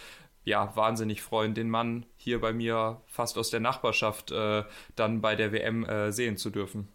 ja, wahnsinnig freuen, den Mann hier bei mir fast aus der Nachbarschaft äh, dann bei der WM äh, sehen zu dürfen.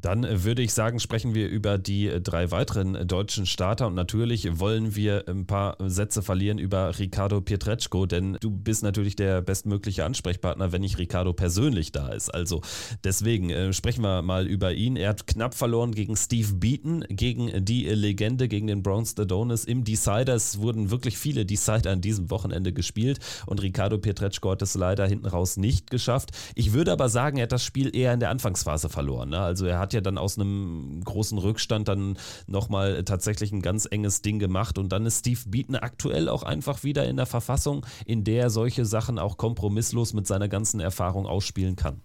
Dann würde ich sagen, sprechen wir über die drei weiteren deutschen Starter und natürlich wollen wir ein paar Sätze verlieren über Ricardo Pietreczko, denn du bist natürlich der bestmögliche Ansprechpartner, wenn nicht Ricardo persönlich da ist. Also deswegen äh, sprechen wir mal über ihn. Er hat knapp verloren gegen Steve Beaton, gegen die Legende, gegen den Browns Adonis im Decider. Es wurden wirklich viele Decider an diesem Wochenende gespielt und Ricardo Pietreczko hat es leider hinten raus nicht geschafft. Ich würde aber sagen, er hat das Spiel eher in der Anfangsphase verloren. Ne? Also er hat ja dann aus einem großen Rückstand dann nochmal tatsächlich ein ganz enges Ding gemacht. Und dann ist Steve Beaton aktuell auch einfach wieder in der Verfassung, in der er solche Sachen auch kompromisslos mit seiner ganzen Erfahrung ausspielen kann.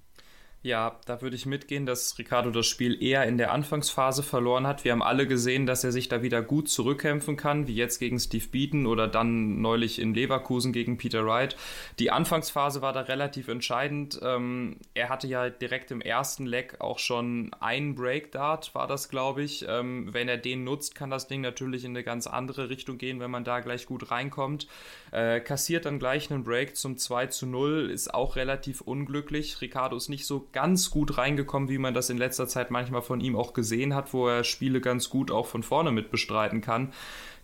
Ja, da würde ich mitgehen, dass Ricardo das Spiel eher in der Anfangsphase verloren hat. Wir haben alle gesehen, dass er sich da wieder gut zurückkämpfen kann, wie jetzt gegen Steve Beaton oder dann neulich in Leverkusen gegen Peter Wright. Die Anfangsphase war da relativ entscheidend. Ähm, er hatte ja direkt im ersten Leck auch schon einen Breakdart, war das, glaube ich. Ähm, wenn er den nutzt, kann das Ding natürlich in eine ganz andere Richtung gehen, wenn man da gleich gut reinkommt. Äh, kassiert dann gleich einen Break zum 2 zu 0, ist auch relativ unglücklich. Ricardo ist nicht so ganz gut reingekommen, wie man das in letzter Zeit manchmal von ihm auch gesehen hat, wo er Spiele ganz gut auch von vorne mit bestreiten kann.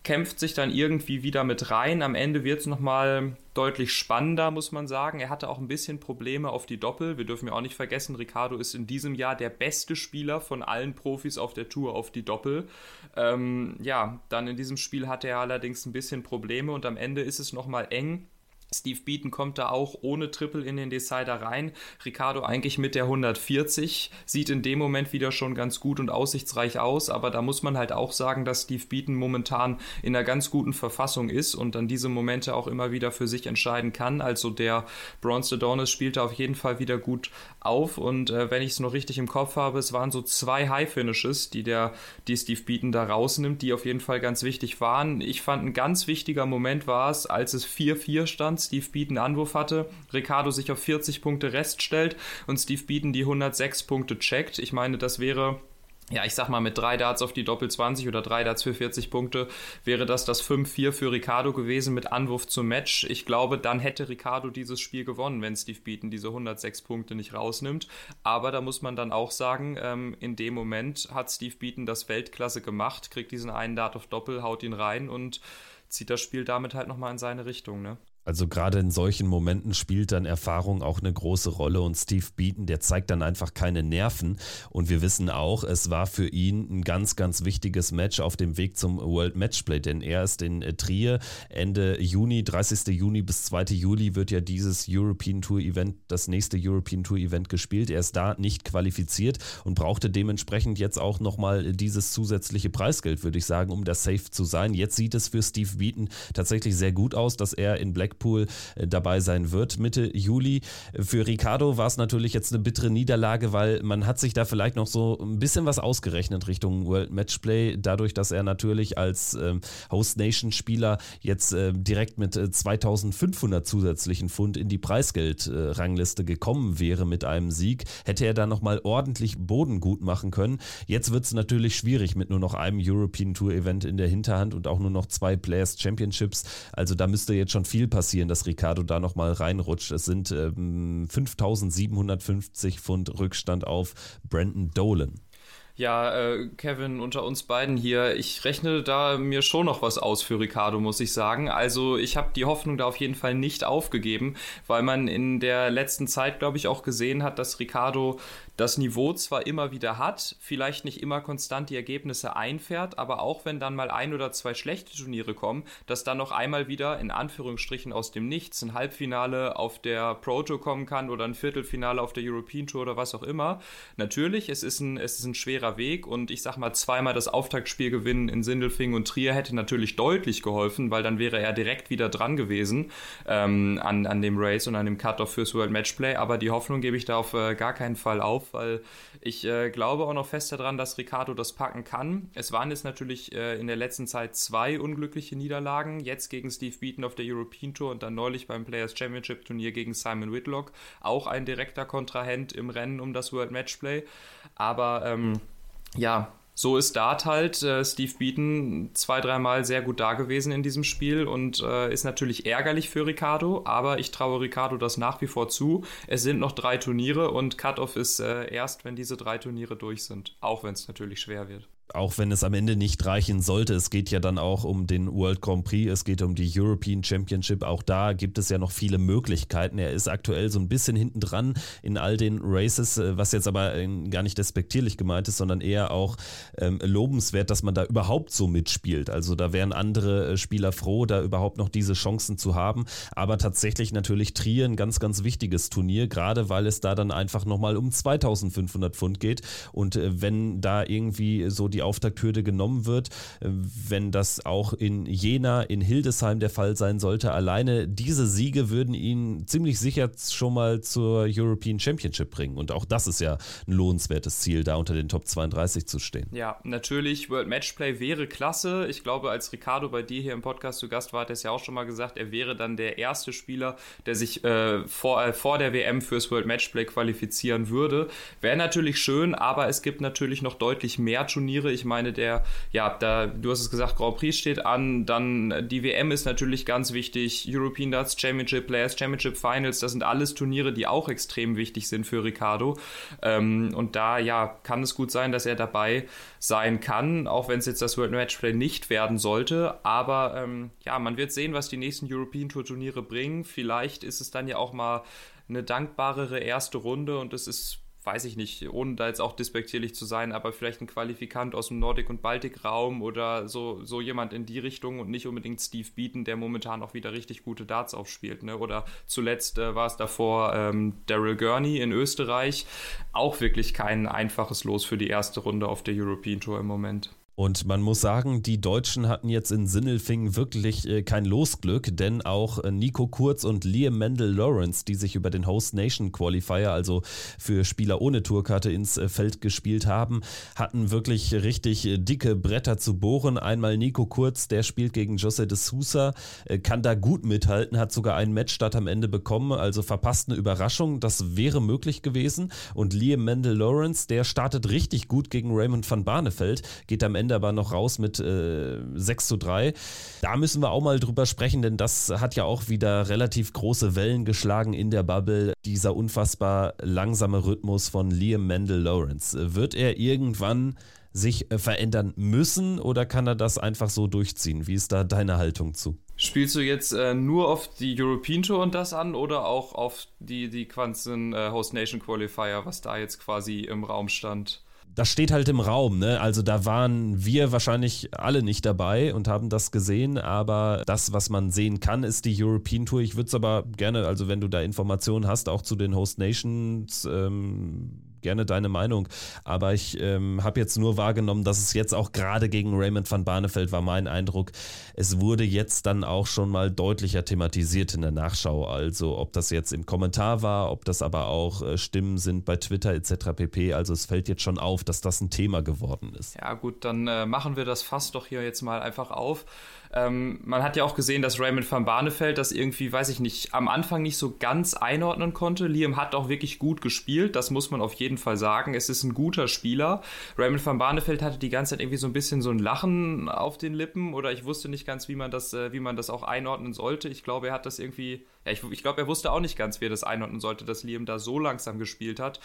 Kämpft sich dann irgendwie wieder mit rein. Am Ende wird es nochmal deutlich spannender, muss man sagen. Er hatte auch ein bisschen Probleme auf die Doppel. Wir dürfen ja auch nicht vergessen, Ricardo ist in diesem Jahr der beste Spieler von allen Profis auf der Tour auf die Doppel. Ähm, ja, dann in diesem Spiel hatte er allerdings ein bisschen Probleme und am Ende ist es nochmal eng. Steve Beaton kommt da auch ohne Triple in den Decider rein. Ricardo eigentlich mit der 140 sieht in dem Moment wieder schon ganz gut und aussichtsreich aus, aber da muss man halt auch sagen, dass Steve Beaton momentan in einer ganz guten Verfassung ist und dann diese Momente auch immer wieder für sich entscheiden kann. Also der Bronze Adonis spielte auf jeden Fall wieder gut auf und äh, wenn ich es noch richtig im Kopf habe, es waren so zwei High Finishes, die der die Steve Beaton da rausnimmt, die auf jeden Fall ganz wichtig waren. Ich fand ein ganz wichtiger Moment war es, als es 4-4 stand Steve Beaton Anwurf hatte, Ricardo sich auf 40 Punkte Rest stellt und Steve Beaton die 106 Punkte checkt. Ich meine, das wäre ja, ich sag mal, mit drei Darts auf die Doppel 20 oder drei Darts für 40 Punkte wäre das das 5-4 für Ricardo gewesen mit Anwurf zum Match. Ich glaube, dann hätte Ricardo dieses Spiel gewonnen, wenn Steve Beaton diese 106 Punkte nicht rausnimmt. Aber da muss man dann auch sagen, ähm, in dem Moment hat Steve Beaton das Weltklasse gemacht, kriegt diesen einen Dart auf Doppel, haut ihn rein und zieht das Spiel damit halt nochmal in seine Richtung. Ne? Also gerade in solchen Momenten spielt dann Erfahrung auch eine große Rolle und Steve Beaton, der zeigt dann einfach keine Nerven und wir wissen auch, es war für ihn ein ganz, ganz wichtiges Match auf dem Weg zum World Matchplay, denn er ist in äh, Trier Ende Juni, 30. Juni bis 2. Juli wird ja dieses European Tour Event, das nächste European Tour Event gespielt. Er ist da nicht qualifiziert und brauchte dementsprechend jetzt auch nochmal dieses zusätzliche Preisgeld, würde ich sagen, um das safe zu sein. Jetzt sieht es für Steve Beaton tatsächlich sehr gut aus, dass er in Black Blackpool äh, dabei sein wird Mitte Juli. Für Ricardo war es natürlich jetzt eine bittere Niederlage, weil man hat sich da vielleicht noch so ein bisschen was ausgerechnet Richtung World Matchplay, dadurch, dass er natürlich als ähm, Host Nation Spieler jetzt äh, direkt mit 2500 äh, zusätzlichen Pfund in die Preisgeldrangliste gekommen wäre mit einem Sieg, hätte er da nochmal ordentlich Boden gut machen können. Jetzt wird es natürlich schwierig mit nur noch einem European Tour Event in der Hinterhand und auch nur noch zwei Players Championships. Also da müsste jetzt schon viel passieren passieren, dass Ricardo da nochmal reinrutscht. Es sind ähm, 5750 Pfund Rückstand auf Brandon Dolan. Ja, äh, Kevin, unter uns beiden hier, ich rechne da mir schon noch was aus für Ricardo, muss ich sagen. Also ich habe die Hoffnung da auf jeden Fall nicht aufgegeben, weil man in der letzten Zeit, glaube ich, auch gesehen hat, dass Ricardo das Niveau zwar immer wieder hat, vielleicht nicht immer konstant die Ergebnisse einfährt, aber auch wenn dann mal ein oder zwei schlechte Turniere kommen, dass dann noch einmal wieder in Anführungsstrichen aus dem Nichts ein Halbfinale auf der Pro Tour kommen kann oder ein Viertelfinale auf der European Tour oder was auch immer. Natürlich, es ist ein, es ist ein schwerer Weg und ich sag mal, zweimal das Auftaktspiel gewinnen in Sindelfing und Trier hätte natürlich deutlich geholfen, weil dann wäre er direkt wieder dran gewesen ähm, an, an dem Race und an dem Cut-Off fürs World Matchplay, aber die Hoffnung gebe ich da auf äh, gar keinen Fall auf weil ich äh, glaube auch noch fest daran, dass Ricardo das packen kann. Es waren jetzt natürlich äh, in der letzten Zeit zwei unglückliche Niederlagen. Jetzt gegen Steve Beaton auf der European Tour und dann neulich beim Players Championship Turnier gegen Simon Whitlock. Auch ein direkter Kontrahent im Rennen um das World Matchplay. Aber ähm, ja, so ist Dart halt. Äh, Steve Beaton zwei, dreimal sehr gut da gewesen in diesem Spiel und äh, ist natürlich ärgerlich für Ricardo, aber ich traue Ricardo das nach wie vor zu. Es sind noch drei Turniere und Cut-Off ist äh, erst, wenn diese drei Turniere durch sind, auch wenn es natürlich schwer wird auch wenn es am Ende nicht reichen sollte, es geht ja dann auch um den World Grand Prix, es geht um die European Championship, auch da gibt es ja noch viele Möglichkeiten. Er ist aktuell so ein bisschen hinten dran in all den Races, äh, was jetzt aber äh, gar nicht despektierlich gemeint ist, sondern eher auch ähm, lobenswert, dass man da überhaupt so mitspielt. Also da wären andere äh, Spieler froh, da überhaupt noch diese Chancen zu haben. Aber tatsächlich natürlich Trier ein ganz, ganz wichtiges Turnier, gerade weil es da dann einfach nochmal um 2500 Pfund geht. Und äh, wenn da irgendwie so die die Auftakthürde genommen wird. Wenn das auch in Jena, in Hildesheim der Fall sein sollte, alleine diese Siege würden ihn ziemlich sicher schon mal zur European Championship bringen. Und auch das ist ja ein lohnenswertes Ziel, da unter den Top 32 zu stehen. Ja, natürlich, World Matchplay wäre klasse. Ich glaube, als Ricardo bei dir hier im Podcast zu Gast war, hat er es ja auch schon mal gesagt, er wäre dann der erste Spieler, der sich äh, vor, äh, vor der WM fürs World Matchplay qualifizieren würde. Wäre natürlich schön, aber es gibt natürlich noch deutlich mehr Turniere. Ich meine, der, ja, da, du hast es gesagt, Grand Prix steht an, dann die WM ist natürlich ganz wichtig, European Darts Championship, Players Championship Finals, das sind alles Turniere, die auch extrem wichtig sind für Ricardo. Ähm, und da, ja, kann es gut sein, dass er dabei sein kann, auch wenn es jetzt das World Matchplay nicht werden sollte. Aber ähm, ja, man wird sehen, was die nächsten European Tour Turniere bringen. Vielleicht ist es dann ja auch mal eine dankbarere erste Runde und es ist weiß ich nicht, ohne da jetzt auch despektierlich zu sein, aber vielleicht ein Qualifikant aus dem Nordik- und Baltikraum oder so, so jemand in die Richtung und nicht unbedingt Steve Beaton, der momentan auch wieder richtig gute Darts aufspielt. Ne? Oder zuletzt äh, war es davor ähm, Daryl Gurney in Österreich. Auch wirklich kein einfaches Los für die erste Runde auf der European Tour im Moment. Und man muss sagen, die Deutschen hatten jetzt in Sinnelfingen wirklich äh, kein Losglück, denn auch äh, Nico Kurz und Liam Mendel Lawrence, die sich über den Host Nation Qualifier, also für Spieler ohne Tourkarte ins äh, Feld gespielt haben, hatten wirklich richtig dicke Bretter zu bohren. Einmal Nico Kurz, der spielt gegen Jose de Sousa, kann da gut mithalten, hat sogar einen Matchstart am Ende bekommen, also verpasst eine Überraschung, das wäre möglich gewesen. Und Liam Mendel Lawrence, der startet richtig gut gegen Raymond van Barneveld, geht am Ende Ende aber noch raus mit äh, 6 zu 3. Da müssen wir auch mal drüber sprechen, denn das hat ja auch wieder relativ große Wellen geschlagen in der Bubble. Dieser unfassbar langsame Rhythmus von Liam Mendel Lawrence. Wird er irgendwann sich äh, verändern müssen oder kann er das einfach so durchziehen? Wie ist da deine Haltung zu? Spielst du jetzt äh, nur auf die European Tour und das an oder auch auf die, die Quanzen äh, Host Nation Qualifier, was da jetzt quasi im Raum stand? Das steht halt im Raum, ne? Also da waren wir wahrscheinlich alle nicht dabei und haben das gesehen, aber das, was man sehen kann, ist die European Tour. Ich würde es aber gerne, also wenn du da Informationen hast, auch zu den Host Nations, ähm, gerne deine Meinung. Aber ich ähm, habe jetzt nur wahrgenommen, dass es jetzt auch gerade gegen Raymond van Barneveld war mein Eindruck. Es wurde jetzt dann auch schon mal deutlicher thematisiert in der Nachschau. Also ob das jetzt im Kommentar war, ob das aber auch äh, Stimmen sind bei Twitter etc. pp. Also es fällt jetzt schon auf, dass das ein Thema geworden ist. Ja gut, dann äh, machen wir das fast doch hier jetzt mal einfach auf. Ähm, man hat ja auch gesehen, dass Raymond van Barneveld das irgendwie, weiß ich nicht, am Anfang nicht so ganz einordnen konnte. Liam hat auch wirklich gut gespielt, das muss man auf jeden Fall sagen. Es ist ein guter Spieler. Raymond van Barneveld hatte die ganze Zeit irgendwie so ein bisschen so ein Lachen auf den Lippen oder ich wusste nicht ganz, wie man das, äh, wie man das auch einordnen sollte. Ich glaube, er hat das irgendwie, ja, ich, ich glaube, er wusste auch nicht ganz, wie er das einordnen sollte, dass Liam da so langsam gespielt hat.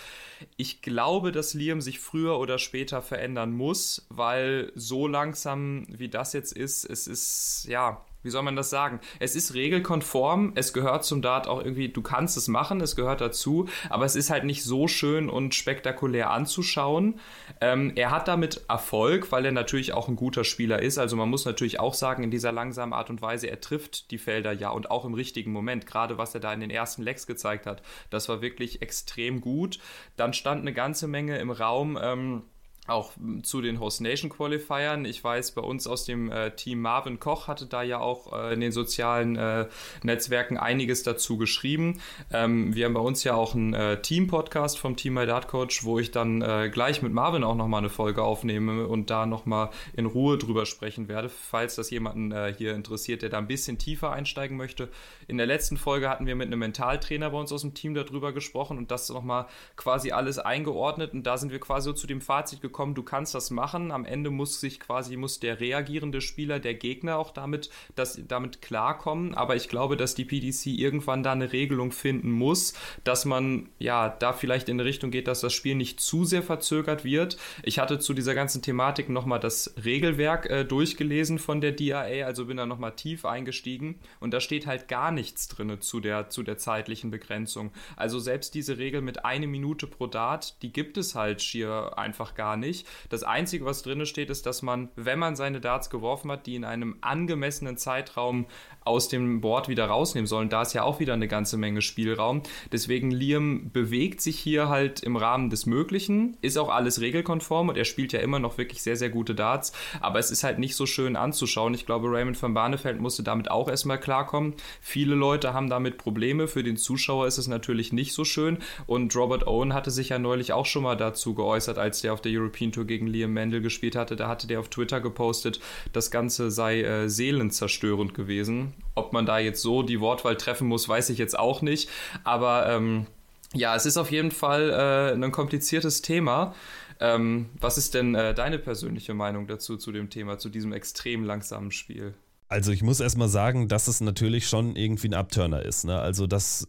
Ich glaube, dass Liam sich früher oder später verändern muss, weil so langsam wie das jetzt ist, es ist ja, wie soll man das sagen? Es ist regelkonform, es gehört zum Dart auch irgendwie, du kannst es machen, es gehört dazu, aber es ist halt nicht so schön und spektakulär anzuschauen. Ähm, er hat damit Erfolg, weil er natürlich auch ein guter Spieler ist. Also man muss natürlich auch sagen, in dieser langsamen Art und Weise, er trifft die Felder ja und auch im richtigen Moment. Gerade was er da in den ersten Lecks gezeigt hat, das war wirklich extrem gut. Dann stand eine ganze Menge im Raum. Ähm, auch zu den Host Nation Qualifiern. Ich weiß, bei uns aus dem äh, Team Marvin Koch hatte da ja auch äh, in den sozialen äh, Netzwerken einiges dazu geschrieben. Ähm, wir haben bei uns ja auch einen äh, Team-Podcast vom Team My Dart Coach, wo ich dann äh, gleich mit Marvin auch nochmal eine Folge aufnehme und da nochmal in Ruhe drüber sprechen werde, falls das jemanden äh, hier interessiert, der da ein bisschen tiefer einsteigen möchte. In der letzten Folge hatten wir mit einem Mentaltrainer bei uns aus dem Team darüber gesprochen und das nochmal quasi alles eingeordnet und da sind wir quasi so zu dem Fazit gekommen, bekommen, du kannst das machen. Am Ende muss sich quasi, muss der reagierende Spieler, der Gegner auch damit, das, damit klarkommen. Aber ich glaube, dass die PDC irgendwann da eine Regelung finden muss, dass man ja da vielleicht in eine Richtung geht, dass das Spiel nicht zu sehr verzögert wird. Ich hatte zu dieser ganzen Thematik nochmal das Regelwerk äh, durchgelesen von der DIA, also bin da nochmal tief eingestiegen und da steht halt gar nichts drin zu der, zu der zeitlichen Begrenzung. Also selbst diese Regel mit eine Minute pro Dart, die gibt es halt schier einfach gar nicht nicht. Das Einzige, was drin steht, ist, dass man, wenn man seine Darts geworfen hat, die in einem angemessenen Zeitraum aus dem Board wieder rausnehmen sollen. Da ist ja auch wieder eine ganze Menge Spielraum. Deswegen Liam bewegt sich hier halt im Rahmen des Möglichen, ist auch alles regelkonform und er spielt ja immer noch wirklich sehr, sehr gute Darts, aber es ist halt nicht so schön anzuschauen. Ich glaube, Raymond van Barneveld musste damit auch erstmal klarkommen. Viele Leute haben damit Probleme. Für den Zuschauer ist es natürlich nicht so schön und Robert Owen hatte sich ja neulich auch schon mal dazu geäußert, als der auf der European Tour gegen Liam Mendel gespielt hatte. Da hatte der auf Twitter gepostet, das Ganze sei äh, seelenzerstörend gewesen. Ob man da jetzt so die Wortwahl treffen muss, weiß ich jetzt auch nicht. Aber ähm, ja, es ist auf jeden Fall äh, ein kompliziertes Thema. Ähm, was ist denn äh, deine persönliche Meinung dazu, zu dem Thema, zu diesem extrem langsamen Spiel? Also ich muss erstmal sagen, dass es natürlich schon irgendwie ein Abturner ist. Ne? Also das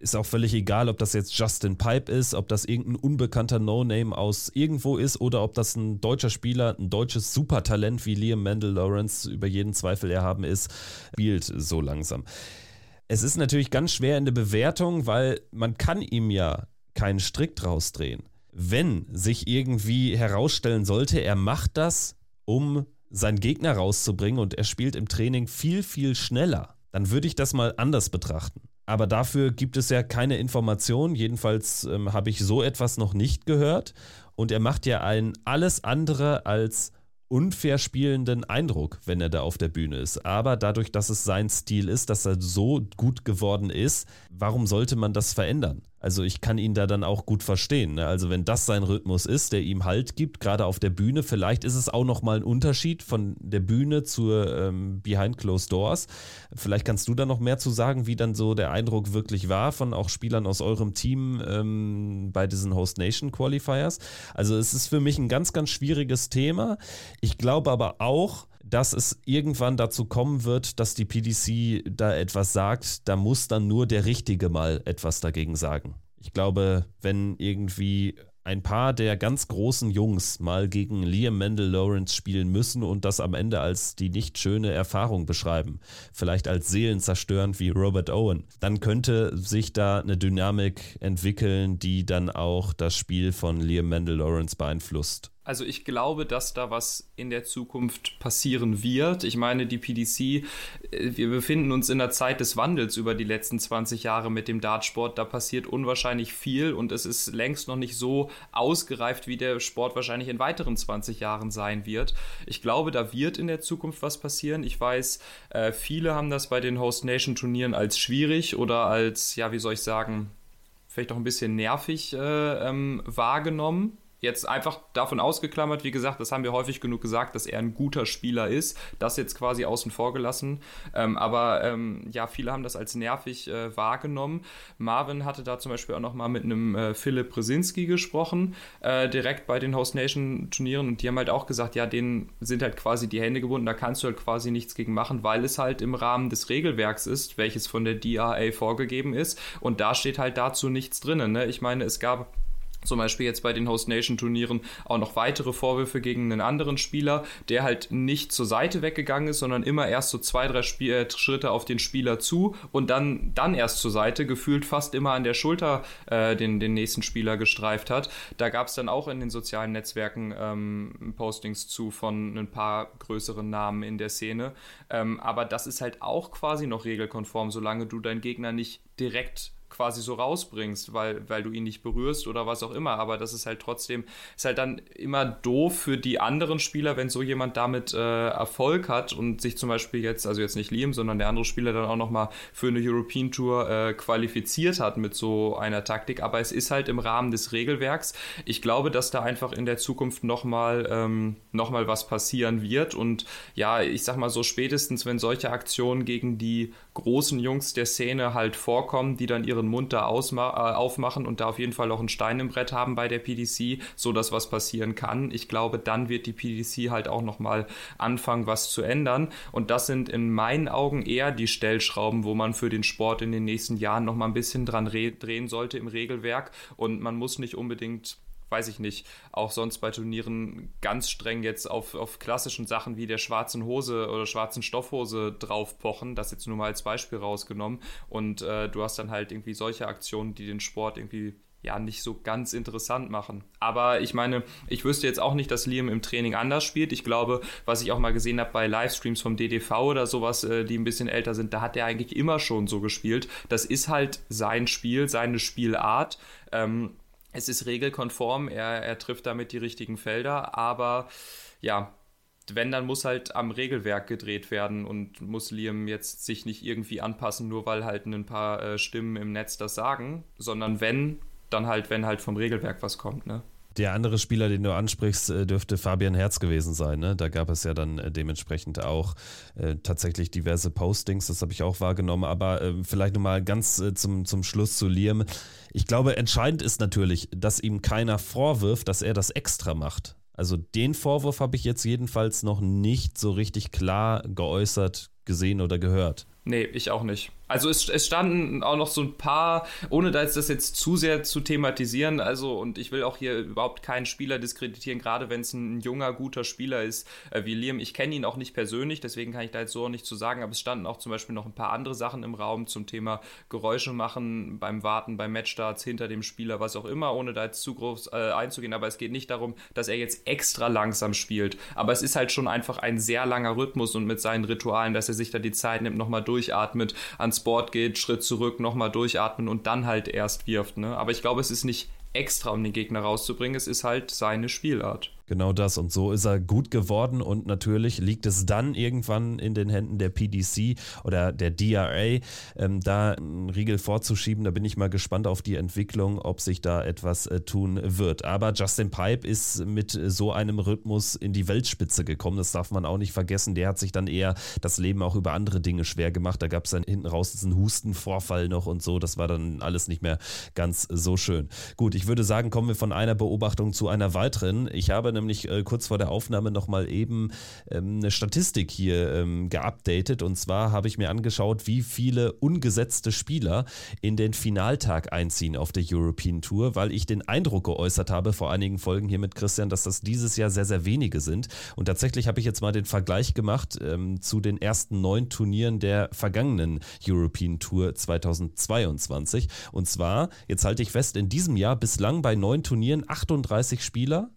ist auch völlig egal, ob das jetzt Justin Pipe ist, ob das irgendein unbekannter No-Name aus irgendwo ist oder ob das ein deutscher Spieler, ein deutsches Supertalent wie Liam Mendel Lawrence über jeden Zweifel erhaben ist, spielt so langsam. Es ist natürlich ganz schwer in der Bewertung, weil man kann ihm ja keinen Strick draus drehen. Wenn sich irgendwie herausstellen sollte, er macht das, um seinen Gegner rauszubringen und er spielt im Training viel, viel schneller, dann würde ich das mal anders betrachten. Aber dafür gibt es ja keine Informationen. Jedenfalls ähm, habe ich so etwas noch nicht gehört. Und er macht ja einen alles andere als unfair spielenden Eindruck, wenn er da auf der Bühne ist. Aber dadurch, dass es sein Stil ist, dass er so gut geworden ist, warum sollte man das verändern? Also ich kann ihn da dann auch gut verstehen. Ne? Also wenn das sein Rhythmus ist, der ihm Halt gibt, gerade auf der Bühne, vielleicht ist es auch nochmal ein Unterschied von der Bühne zur ähm, Behind Closed Doors. Vielleicht kannst du da noch mehr zu sagen, wie dann so der Eindruck wirklich war von auch Spielern aus eurem Team ähm, bei diesen Host Nation Qualifiers. Also es ist für mich ein ganz, ganz schwieriges Thema. Ich glaube aber auch, dass es irgendwann dazu kommen wird, dass die PDC da etwas sagt, da muss dann nur der Richtige mal etwas dagegen sagen. Ich glaube, wenn irgendwie ein paar der ganz großen Jungs mal gegen Liam Mendel Lawrence spielen müssen und das am Ende als die nicht schöne Erfahrung beschreiben, vielleicht als seelenzerstörend wie Robert Owen, dann könnte sich da eine Dynamik entwickeln, die dann auch das Spiel von Liam Mendel Lawrence beeinflusst. Also ich glaube, dass da was in der Zukunft passieren wird. Ich meine, die PDC, äh, wir befinden uns in der Zeit des Wandels über die letzten 20 Jahre mit dem Dartsport. Da passiert unwahrscheinlich viel und es ist längst noch nicht so ausgereift, wie der Sport wahrscheinlich in weiteren 20 Jahren sein wird. Ich glaube, da wird in der Zukunft was passieren. Ich weiß, äh, viele haben das bei den Host Nation Turnieren als schwierig oder als, ja, wie soll ich sagen, vielleicht auch ein bisschen nervig äh, ähm, wahrgenommen Jetzt einfach davon ausgeklammert, wie gesagt, das haben wir häufig genug gesagt, dass er ein guter Spieler ist. Das jetzt quasi außen vor gelassen. Ähm, aber ähm, ja, viele haben das als nervig äh, wahrgenommen. Marvin hatte da zum Beispiel auch nochmal mit einem äh, Philipp Brzezinski gesprochen, äh, direkt bei den Host Nation Turnieren. Und die haben halt auch gesagt, ja, denen sind halt quasi die Hände gebunden. Da kannst du halt quasi nichts gegen machen, weil es halt im Rahmen des Regelwerks ist, welches von der DRA vorgegeben ist. Und da steht halt dazu nichts drinnen. Ne? Ich meine, es gab zum Beispiel jetzt bei den Host Nation Turnieren auch noch weitere Vorwürfe gegen einen anderen Spieler, der halt nicht zur Seite weggegangen ist, sondern immer erst so zwei, drei Spiel äh, Schritte auf den Spieler zu und dann, dann erst zur Seite, gefühlt fast immer an der Schulter äh, den, den nächsten Spieler gestreift hat. Da gab es dann auch in den sozialen Netzwerken ähm, Postings zu von ein paar größeren Namen in der Szene. Ähm, aber das ist halt auch quasi noch regelkonform, solange du deinen Gegner nicht direkt quasi so rausbringst, weil, weil du ihn nicht berührst oder was auch immer. Aber das ist halt trotzdem, ist halt dann immer doof für die anderen Spieler, wenn so jemand damit äh, Erfolg hat und sich zum Beispiel jetzt, also jetzt nicht Liam, sondern der andere Spieler dann auch nochmal für eine European Tour äh, qualifiziert hat mit so einer Taktik. Aber es ist halt im Rahmen des Regelwerks. Ich glaube, dass da einfach in der Zukunft nochmal ähm, noch was passieren wird. Und ja, ich sag mal so, spätestens wenn solche Aktionen gegen die großen Jungs der Szene halt vorkommen, die dann ihre ihren Mund da äh, aufmachen und da auf jeden Fall auch ein Stein im Brett haben bei der PDC, so dass was passieren kann. Ich glaube, dann wird die PDC halt auch nochmal anfangen, was zu ändern. Und das sind in meinen Augen eher die Stellschrauben, wo man für den Sport in den nächsten Jahren nochmal ein bisschen dran drehen sollte im Regelwerk. Und man muss nicht unbedingt weiß ich nicht, auch sonst bei Turnieren ganz streng jetzt auf, auf klassischen Sachen wie der schwarzen Hose oder schwarzen Stoffhose drauf pochen. Das jetzt nur mal als Beispiel rausgenommen. Und äh, du hast dann halt irgendwie solche Aktionen, die den Sport irgendwie ja nicht so ganz interessant machen. Aber ich meine, ich wüsste jetzt auch nicht, dass Liam im Training anders spielt. Ich glaube, was ich auch mal gesehen habe bei Livestreams vom DDV oder sowas, äh, die ein bisschen älter sind, da hat er eigentlich immer schon so gespielt. Das ist halt sein Spiel, seine Spielart. Ähm, es ist regelkonform, er, er trifft damit die richtigen Felder, aber ja, wenn, dann muss halt am Regelwerk gedreht werden und muss Liam jetzt sich nicht irgendwie anpassen, nur weil halt ein paar äh, Stimmen im Netz das sagen, sondern wenn, dann halt, wenn halt vom Regelwerk was kommt, ne? Der andere Spieler, den du ansprichst, äh, dürfte Fabian Herz gewesen sein. Ne? Da gab es ja dann äh, dementsprechend auch äh, tatsächlich diverse Postings, das habe ich auch wahrgenommen. Aber äh, vielleicht nochmal ganz äh, zum, zum Schluss zu Liam. Ich glaube, entscheidend ist natürlich, dass ihm keiner vorwirft, dass er das extra macht. Also den Vorwurf habe ich jetzt jedenfalls noch nicht so richtig klar geäußert, gesehen oder gehört. Nee, ich auch nicht. Also es, es, standen auch noch so ein paar, ohne das jetzt zu sehr zu thematisieren, also und ich will auch hier überhaupt keinen Spieler diskreditieren, gerade wenn es ein junger, guter Spieler ist äh, wie Liam. Ich kenne ihn auch nicht persönlich, deswegen kann ich da jetzt so nicht zu sagen, aber es standen auch zum Beispiel noch ein paar andere Sachen im Raum zum Thema Geräusche machen beim Warten, beim Matchstarts, hinter dem Spieler, was auch immer, ohne da jetzt zu groß äh, einzugehen. Aber es geht nicht darum, dass er jetzt extra langsam spielt. Aber es ist halt schon einfach ein sehr langer Rhythmus und mit seinen Ritualen, dass er sich da die Zeit nimmt, nochmal durchatmet, ans Board geht, Schritt zurück, nochmal durchatmen und dann halt erst wirft. Ne? Aber ich glaube, es ist nicht extra, um den Gegner rauszubringen. Es ist halt seine Spielart. Genau das. Und so ist er gut geworden. Und natürlich liegt es dann irgendwann in den Händen der PDC oder der DRA, ähm, da einen Riegel vorzuschieben. Da bin ich mal gespannt auf die Entwicklung, ob sich da etwas äh, tun wird. Aber Justin Pipe ist mit so einem Rhythmus in die Weltspitze gekommen. Das darf man auch nicht vergessen. Der hat sich dann eher das Leben auch über andere Dinge schwer gemacht. Da gab es dann hinten raus diesen Hustenvorfall noch und so. Das war dann alles nicht mehr ganz so schön. Gut, ich würde sagen, kommen wir von einer Beobachtung zu einer weiteren. Ich habe eine nämlich äh, kurz vor der Aufnahme nochmal eben ähm, eine Statistik hier ähm, geupdatet. Und zwar habe ich mir angeschaut, wie viele ungesetzte Spieler in den Finaltag einziehen auf der European Tour, weil ich den Eindruck geäußert habe vor einigen Folgen hier mit Christian, dass das dieses Jahr sehr, sehr wenige sind. Und tatsächlich habe ich jetzt mal den Vergleich gemacht ähm, zu den ersten neun Turnieren der vergangenen European Tour 2022. Und zwar, jetzt halte ich fest, in diesem Jahr bislang bei neun Turnieren 38 Spieler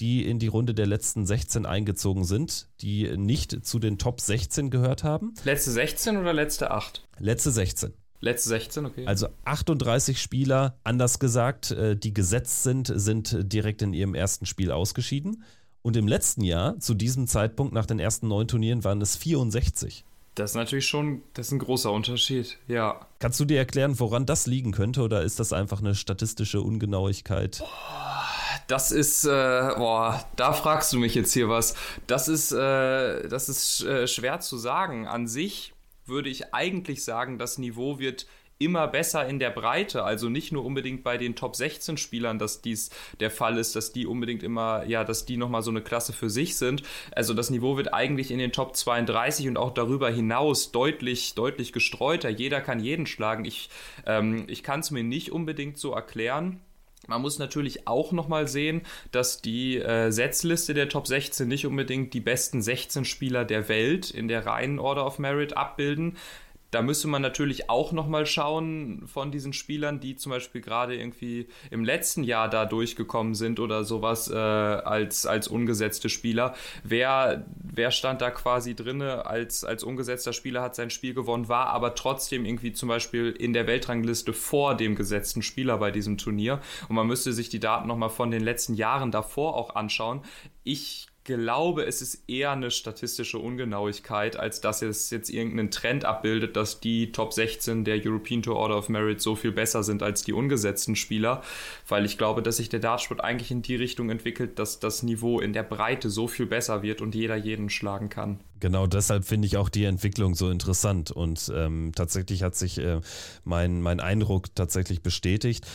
die in die Runde der letzten 16 eingezogen sind, die nicht zu den Top 16 gehört haben. Letzte 16 oder letzte 8? Letzte 16. Letzte 16, okay. Also 38 Spieler, anders gesagt, äh, die gesetzt sind, sind direkt in ihrem ersten Spiel ausgeschieden. Und im letzten Jahr, zu diesem Zeitpunkt nach den ersten neun Turnieren, waren es 64. Das ist natürlich schon, das ist ein großer Unterschied, ja. Kannst du dir erklären, woran das liegen könnte, oder ist das einfach eine statistische Ungenauigkeit? Boah das ist, äh, boah, da fragst du mich jetzt hier was. Das ist, äh, das ist äh, schwer zu sagen. An sich würde ich eigentlich sagen, das Niveau wird immer besser in der Breite, also nicht nur unbedingt bei den Top 16 Spielern, dass dies der Fall ist, dass die unbedingt immer, ja, dass die nochmal so eine Klasse für sich sind. Also das Niveau wird eigentlich in den Top 32 und auch darüber hinaus deutlich, deutlich gestreuter. Jeder kann jeden schlagen. Ich, ähm, ich kann es mir nicht unbedingt so erklären. Man muss natürlich auch nochmal sehen, dass die äh, Setzliste der Top 16 nicht unbedingt die besten 16 Spieler der Welt in der reinen Order of Merit abbilden. Da müsste man natürlich auch nochmal schauen von diesen Spielern, die zum Beispiel gerade irgendwie im letzten Jahr da durchgekommen sind oder sowas äh, als, als ungesetzte Spieler. Wer, wer stand da quasi drinne als, als ungesetzter Spieler, hat sein Spiel gewonnen, war aber trotzdem irgendwie zum Beispiel in der Weltrangliste vor dem gesetzten Spieler bei diesem Turnier. Und man müsste sich die Daten nochmal von den letzten Jahren davor auch anschauen. Ich glaube, es ist eher eine statistische Ungenauigkeit, als dass es jetzt irgendeinen Trend abbildet, dass die Top 16 der European Tour Order of Merit so viel besser sind als die ungesetzten Spieler, weil ich glaube, dass sich der Dartsport eigentlich in die Richtung entwickelt, dass das Niveau in der Breite so viel besser wird und jeder jeden schlagen kann. Genau deshalb finde ich auch die Entwicklung so interessant und ähm, tatsächlich hat sich äh, mein, mein Eindruck tatsächlich bestätigt.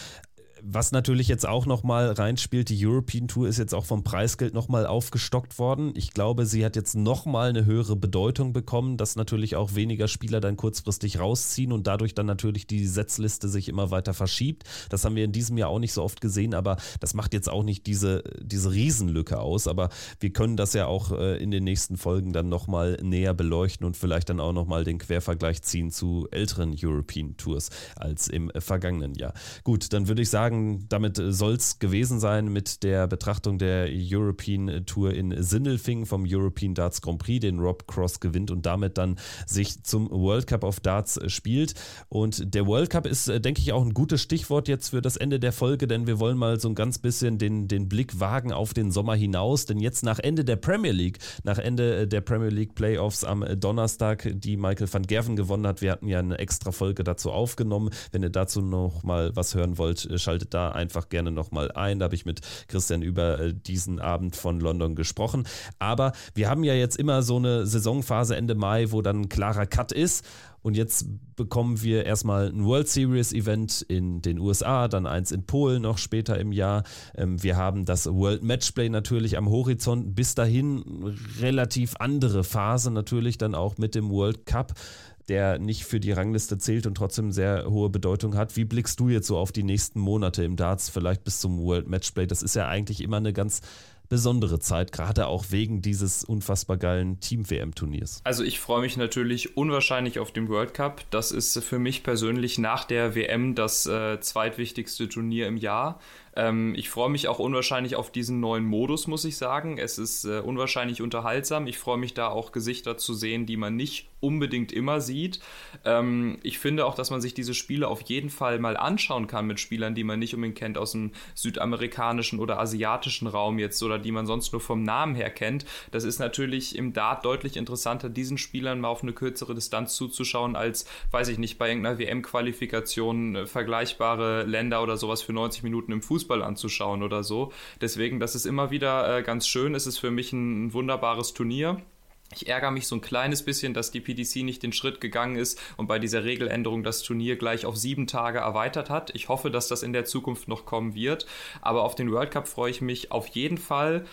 Was natürlich jetzt auch nochmal reinspielt, die European Tour ist jetzt auch vom Preisgeld nochmal aufgestockt worden. Ich glaube, sie hat jetzt nochmal eine höhere Bedeutung bekommen, dass natürlich auch weniger Spieler dann kurzfristig rausziehen und dadurch dann natürlich die Setzliste sich immer weiter verschiebt. Das haben wir in diesem Jahr auch nicht so oft gesehen, aber das macht jetzt auch nicht diese, diese Riesenlücke aus. Aber wir können das ja auch äh, in den nächsten Folgen dann nochmal näher beleuchten und vielleicht dann auch nochmal den Quervergleich ziehen zu älteren European Tours als im vergangenen Jahr. Gut, dann würde ich sagen, sagen, damit soll es gewesen sein mit der Betrachtung der European Tour in Sindelfingen vom European Darts Grand Prix, den Rob Cross gewinnt und damit dann sich zum World Cup of Darts spielt. Und der World Cup ist, denke ich, auch ein gutes Stichwort jetzt für das Ende der Folge, denn wir wollen mal so ein ganz bisschen den, den Blick wagen auf den Sommer hinaus. Denn jetzt nach Ende der Premier League, nach Ende der Premier League Playoffs am Donnerstag, die Michael van Gerven gewonnen hat, wir hatten ja eine extra Folge dazu aufgenommen. Wenn ihr dazu noch mal was hören wollt, schaltet da einfach gerne noch mal ein. Da habe ich mit Christian über äh, diesen Abend von London gesprochen. Aber wir haben ja jetzt immer so eine Saisonphase Ende Mai, wo dann ein klarer Cut ist. Und jetzt bekommen wir erstmal ein World Series Event in den USA, dann eins in Polen noch später im Jahr. Ähm, wir haben das World Matchplay natürlich am Horizont. Bis dahin relativ andere Phase natürlich dann auch mit dem World Cup der nicht für die Rangliste zählt und trotzdem sehr hohe Bedeutung hat. Wie blickst du jetzt so auf die nächsten Monate im Darts, vielleicht bis zum World Matchplay? Das ist ja eigentlich immer eine ganz besondere Zeit, gerade auch wegen dieses unfassbar geilen Team-WM-Turniers. Also ich freue mich natürlich unwahrscheinlich auf den World Cup. Das ist für mich persönlich nach der WM das äh, zweitwichtigste Turnier im Jahr. Ähm, ich freue mich auch unwahrscheinlich auf diesen neuen Modus, muss ich sagen. Es ist äh, unwahrscheinlich unterhaltsam. Ich freue mich da auch Gesichter zu sehen, die man nicht unbedingt immer sieht. Ähm, ich finde auch, dass man sich diese Spiele auf jeden Fall mal anschauen kann mit Spielern, die man nicht unbedingt kennt aus dem südamerikanischen oder asiatischen Raum jetzt oder die man sonst nur vom Namen her kennt. Das ist natürlich im Dart deutlich interessanter, diesen Spielern mal auf eine kürzere Distanz zuzuschauen, als, weiß ich nicht, bei irgendeiner WM-Qualifikation äh, vergleichbare Länder oder sowas für 90 Minuten im Fußball anzuschauen oder so. Deswegen, das ist immer wieder äh, ganz schön. Es ist für mich ein, ein wunderbares Turnier. Ich ärgere mich so ein kleines bisschen, dass die PDC nicht den Schritt gegangen ist und bei dieser Regeländerung das Turnier gleich auf sieben Tage erweitert hat. Ich hoffe, dass das in der Zukunft noch kommen wird. Aber auf den World Cup freue ich mich auf jeden Fall.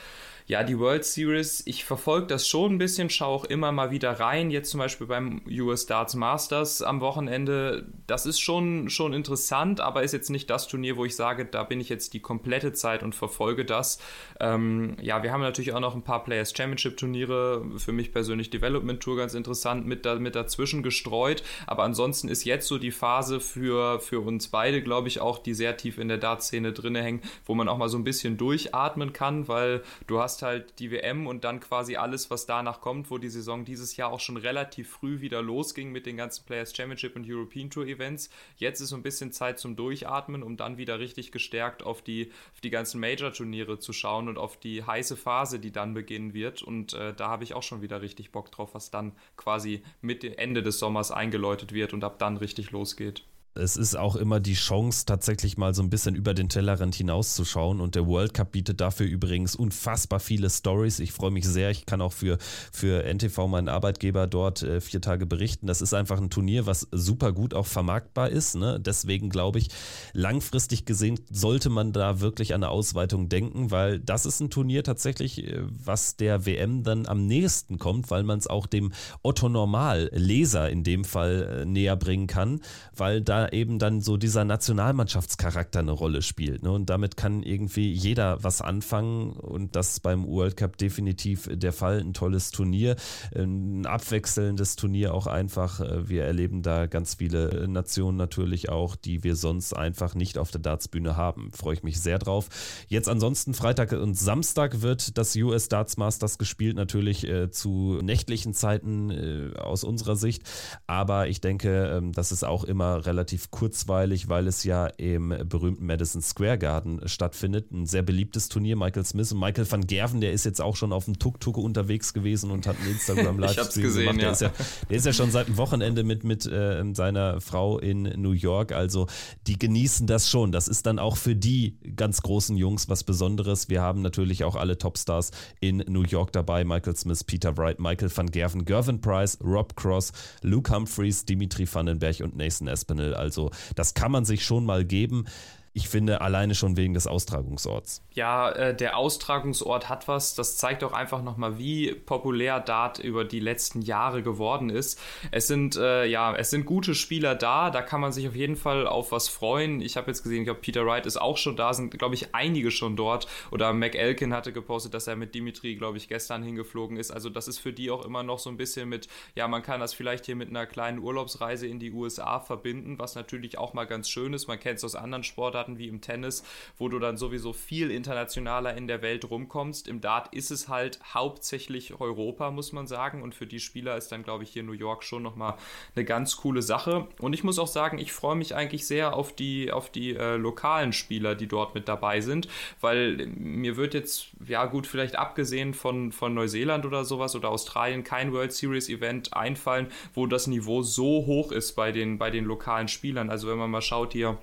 Ja, die World Series, ich verfolge das schon ein bisschen, schaue auch immer mal wieder rein. Jetzt zum Beispiel beim US Darts Masters am Wochenende. Das ist schon, schon interessant, aber ist jetzt nicht das Turnier, wo ich sage, da bin ich jetzt die komplette Zeit und verfolge das. Ähm, ja, wir haben natürlich auch noch ein paar Players Championship Turniere. Für mich persönlich Development Tour ganz interessant mit, da, mit dazwischen gestreut. Aber ansonsten ist jetzt so die Phase für, für uns beide, glaube ich, auch, die sehr tief in der Dart-Szene drin hängen, wo man auch mal so ein bisschen durchatmen kann, weil du hast hast halt die WM und dann quasi alles, was danach kommt, wo die Saison dieses Jahr auch schon relativ früh wieder losging mit den ganzen Players Championship und European Tour Events. Jetzt ist so ein bisschen Zeit zum Durchatmen, um dann wieder richtig gestärkt auf die, auf die ganzen Major-Turniere zu schauen und auf die heiße Phase, die dann beginnen wird. Und äh, da habe ich auch schon wieder richtig Bock drauf, was dann quasi mit Ende des Sommers eingeläutet wird und ab dann richtig losgeht es ist auch immer die Chance, tatsächlich mal so ein bisschen über den Tellerrand hinauszuschauen. Und der World Cup bietet dafür übrigens unfassbar viele Stories. Ich freue mich sehr. Ich kann auch für, für NTV, meinen Arbeitgeber, dort äh, vier Tage berichten. Das ist einfach ein Turnier, was super gut auch vermarktbar ist. Ne? Deswegen glaube ich, langfristig gesehen sollte man da wirklich an eine Ausweitung denken, weil das ist ein Turnier tatsächlich, äh, was der WM dann am nächsten kommt, weil man es auch dem Otto Normal Leser in dem Fall äh, näher bringen kann, weil da eben dann so dieser Nationalmannschaftscharakter eine Rolle spielt. Ne? Und damit kann irgendwie jeder was anfangen und das beim World Cup definitiv der Fall. Ein tolles Turnier, ein abwechselndes Turnier auch einfach. Wir erleben da ganz viele Nationen natürlich auch, die wir sonst einfach nicht auf der Dartsbühne haben. Freue ich mich sehr drauf. Jetzt ansonsten Freitag und Samstag wird das US Darts Masters gespielt, natürlich äh, zu nächtlichen Zeiten äh, aus unserer Sicht. Aber ich denke, ähm, das ist auch immer relativ relativ kurzweilig, weil es ja im berühmten Madison Square Garden stattfindet. Ein sehr beliebtes Turnier. Michael Smith und Michael van Gerven, der ist jetzt auch schon auf dem Tuk-Tuk unterwegs gewesen und hat einen Instagram-Livestream gemacht. Der, ja. Ist ja, der ist ja schon seit dem Wochenende mit, mit äh, seiner Frau in New York. Also die genießen das schon. Das ist dann auch für die ganz großen Jungs was Besonderes. Wir haben natürlich auch alle Topstars in New York dabei. Michael Smith, Peter Wright, Michael van Gerven, Gervin Price, Rob Cross, Luke Humphreys, Dimitri Vandenberg und Nathan Espinel. Also das kann man sich schon mal geben. Ich finde alleine schon wegen des Austragungsorts. Ja, äh, der Austragungsort hat was. Das zeigt auch einfach nochmal, wie populär Dart über die letzten Jahre geworden ist. Es sind, äh, ja, es sind gute Spieler da. Da kann man sich auf jeden Fall auf was freuen. Ich habe jetzt gesehen, ich glaube, Peter Wright ist auch schon da, sind, glaube ich, einige schon dort. Oder Mac Elkin hatte gepostet, dass er mit Dimitri, glaube ich, gestern hingeflogen ist. Also, das ist für die auch immer noch so ein bisschen mit, ja, man kann das vielleicht hier mit einer kleinen Urlaubsreise in die USA verbinden, was natürlich auch mal ganz schön ist. Man kennt es aus anderen Sportarten Sportarten wie im Tennis, wo du dann sowieso viel internationaler in der Welt rumkommst. Im Dart ist es halt hauptsächlich Europa, muss man sagen. Und für die Spieler ist dann, glaube ich, hier New York schon nochmal eine ganz coole Sache. Und ich muss auch sagen, ich freue mich eigentlich sehr auf die, auf die äh, lokalen Spieler, die dort mit dabei sind, weil mir wird jetzt, ja gut, vielleicht abgesehen von, von Neuseeland oder sowas oder Australien kein World Series Event einfallen, wo das Niveau so hoch ist bei den, bei den lokalen Spielern. Also wenn man mal schaut hier,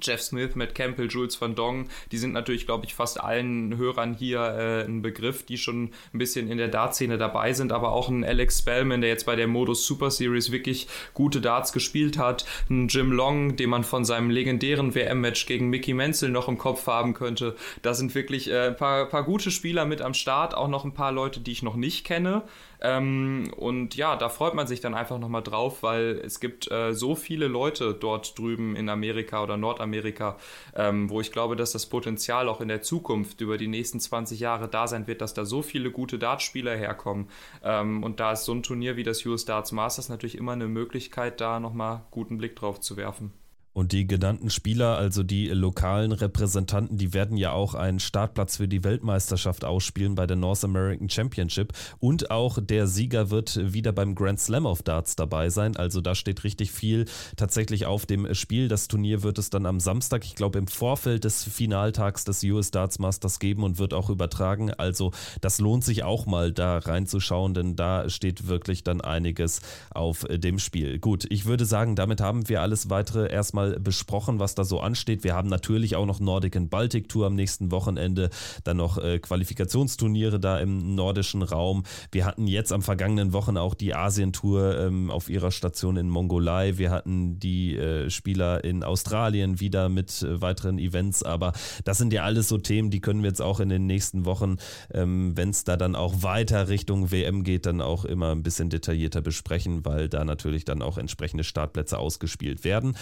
Jeff Smith, Matt Campbell, Jules van Dong, die sind natürlich, glaube ich, fast allen Hörern hier äh, ein Begriff, die schon ein bisschen in der Dart-Szene dabei sind, aber auch ein Alex Spellman, der jetzt bei der Modus Super Series wirklich gute Darts gespielt hat, ein Jim Long, den man von seinem legendären WM-Match gegen Mickey Menzel noch im Kopf haben könnte. Da sind wirklich äh, ein paar, paar gute Spieler mit am Start, auch noch ein paar Leute, die ich noch nicht kenne. Ähm, und ja, da freut man sich dann einfach nochmal drauf, weil es gibt äh, so viele Leute dort drüben in Amerika oder Nordamerika, ähm, wo ich glaube, dass das Potenzial auch in der Zukunft über die nächsten 20 Jahre da sein wird, dass da so viele gute Dartspieler herkommen. Ähm, und da ist so ein Turnier wie das US Darts Masters natürlich immer eine Möglichkeit, da nochmal guten Blick drauf zu werfen. Und die genannten Spieler, also die lokalen Repräsentanten, die werden ja auch einen Startplatz für die Weltmeisterschaft ausspielen bei der North American Championship. Und auch der Sieger wird wieder beim Grand Slam of Darts dabei sein. Also da steht richtig viel tatsächlich auf dem Spiel. Das Turnier wird es dann am Samstag, ich glaube im Vorfeld des Finaltags des US Darts Masters geben und wird auch übertragen. Also das lohnt sich auch mal da reinzuschauen, denn da steht wirklich dann einiges auf dem Spiel. Gut, ich würde sagen, damit haben wir alles weitere erstmal mal besprochen, was da so ansteht. Wir haben natürlich auch noch Nordic and Baltic Tour am nächsten Wochenende, dann noch äh, Qualifikationsturniere da im nordischen Raum. Wir hatten jetzt am vergangenen Wochen auch die Asien-Tour ähm, auf ihrer Station in Mongolei. Wir hatten die äh, Spieler in Australien wieder mit äh, weiteren Events, aber das sind ja alles so Themen, die können wir jetzt auch in den nächsten Wochen, ähm, wenn es da dann auch weiter Richtung WM geht, dann auch immer ein bisschen detaillierter besprechen, weil da natürlich dann auch entsprechende Startplätze ausgespielt werden.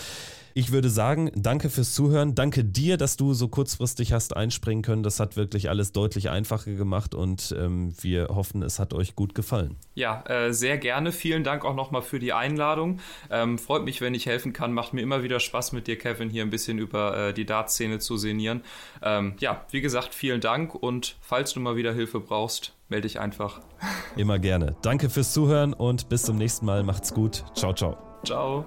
Ich würde sagen, danke fürs Zuhören. Danke dir, dass du so kurzfristig hast einspringen können. Das hat wirklich alles deutlich einfacher gemacht und ähm, wir hoffen, es hat euch gut gefallen. Ja, äh, sehr gerne. Vielen Dank auch nochmal für die Einladung. Ähm, freut mich, wenn ich helfen kann. Macht mir immer wieder Spaß mit dir, Kevin, hier ein bisschen über äh, die Dartszene zu sinnieren. Ähm, ja, wie gesagt, vielen Dank und falls du mal wieder Hilfe brauchst, melde dich einfach. Immer gerne. Danke fürs Zuhören und bis zum nächsten Mal. Macht's gut. Ciao, ciao. Ciao.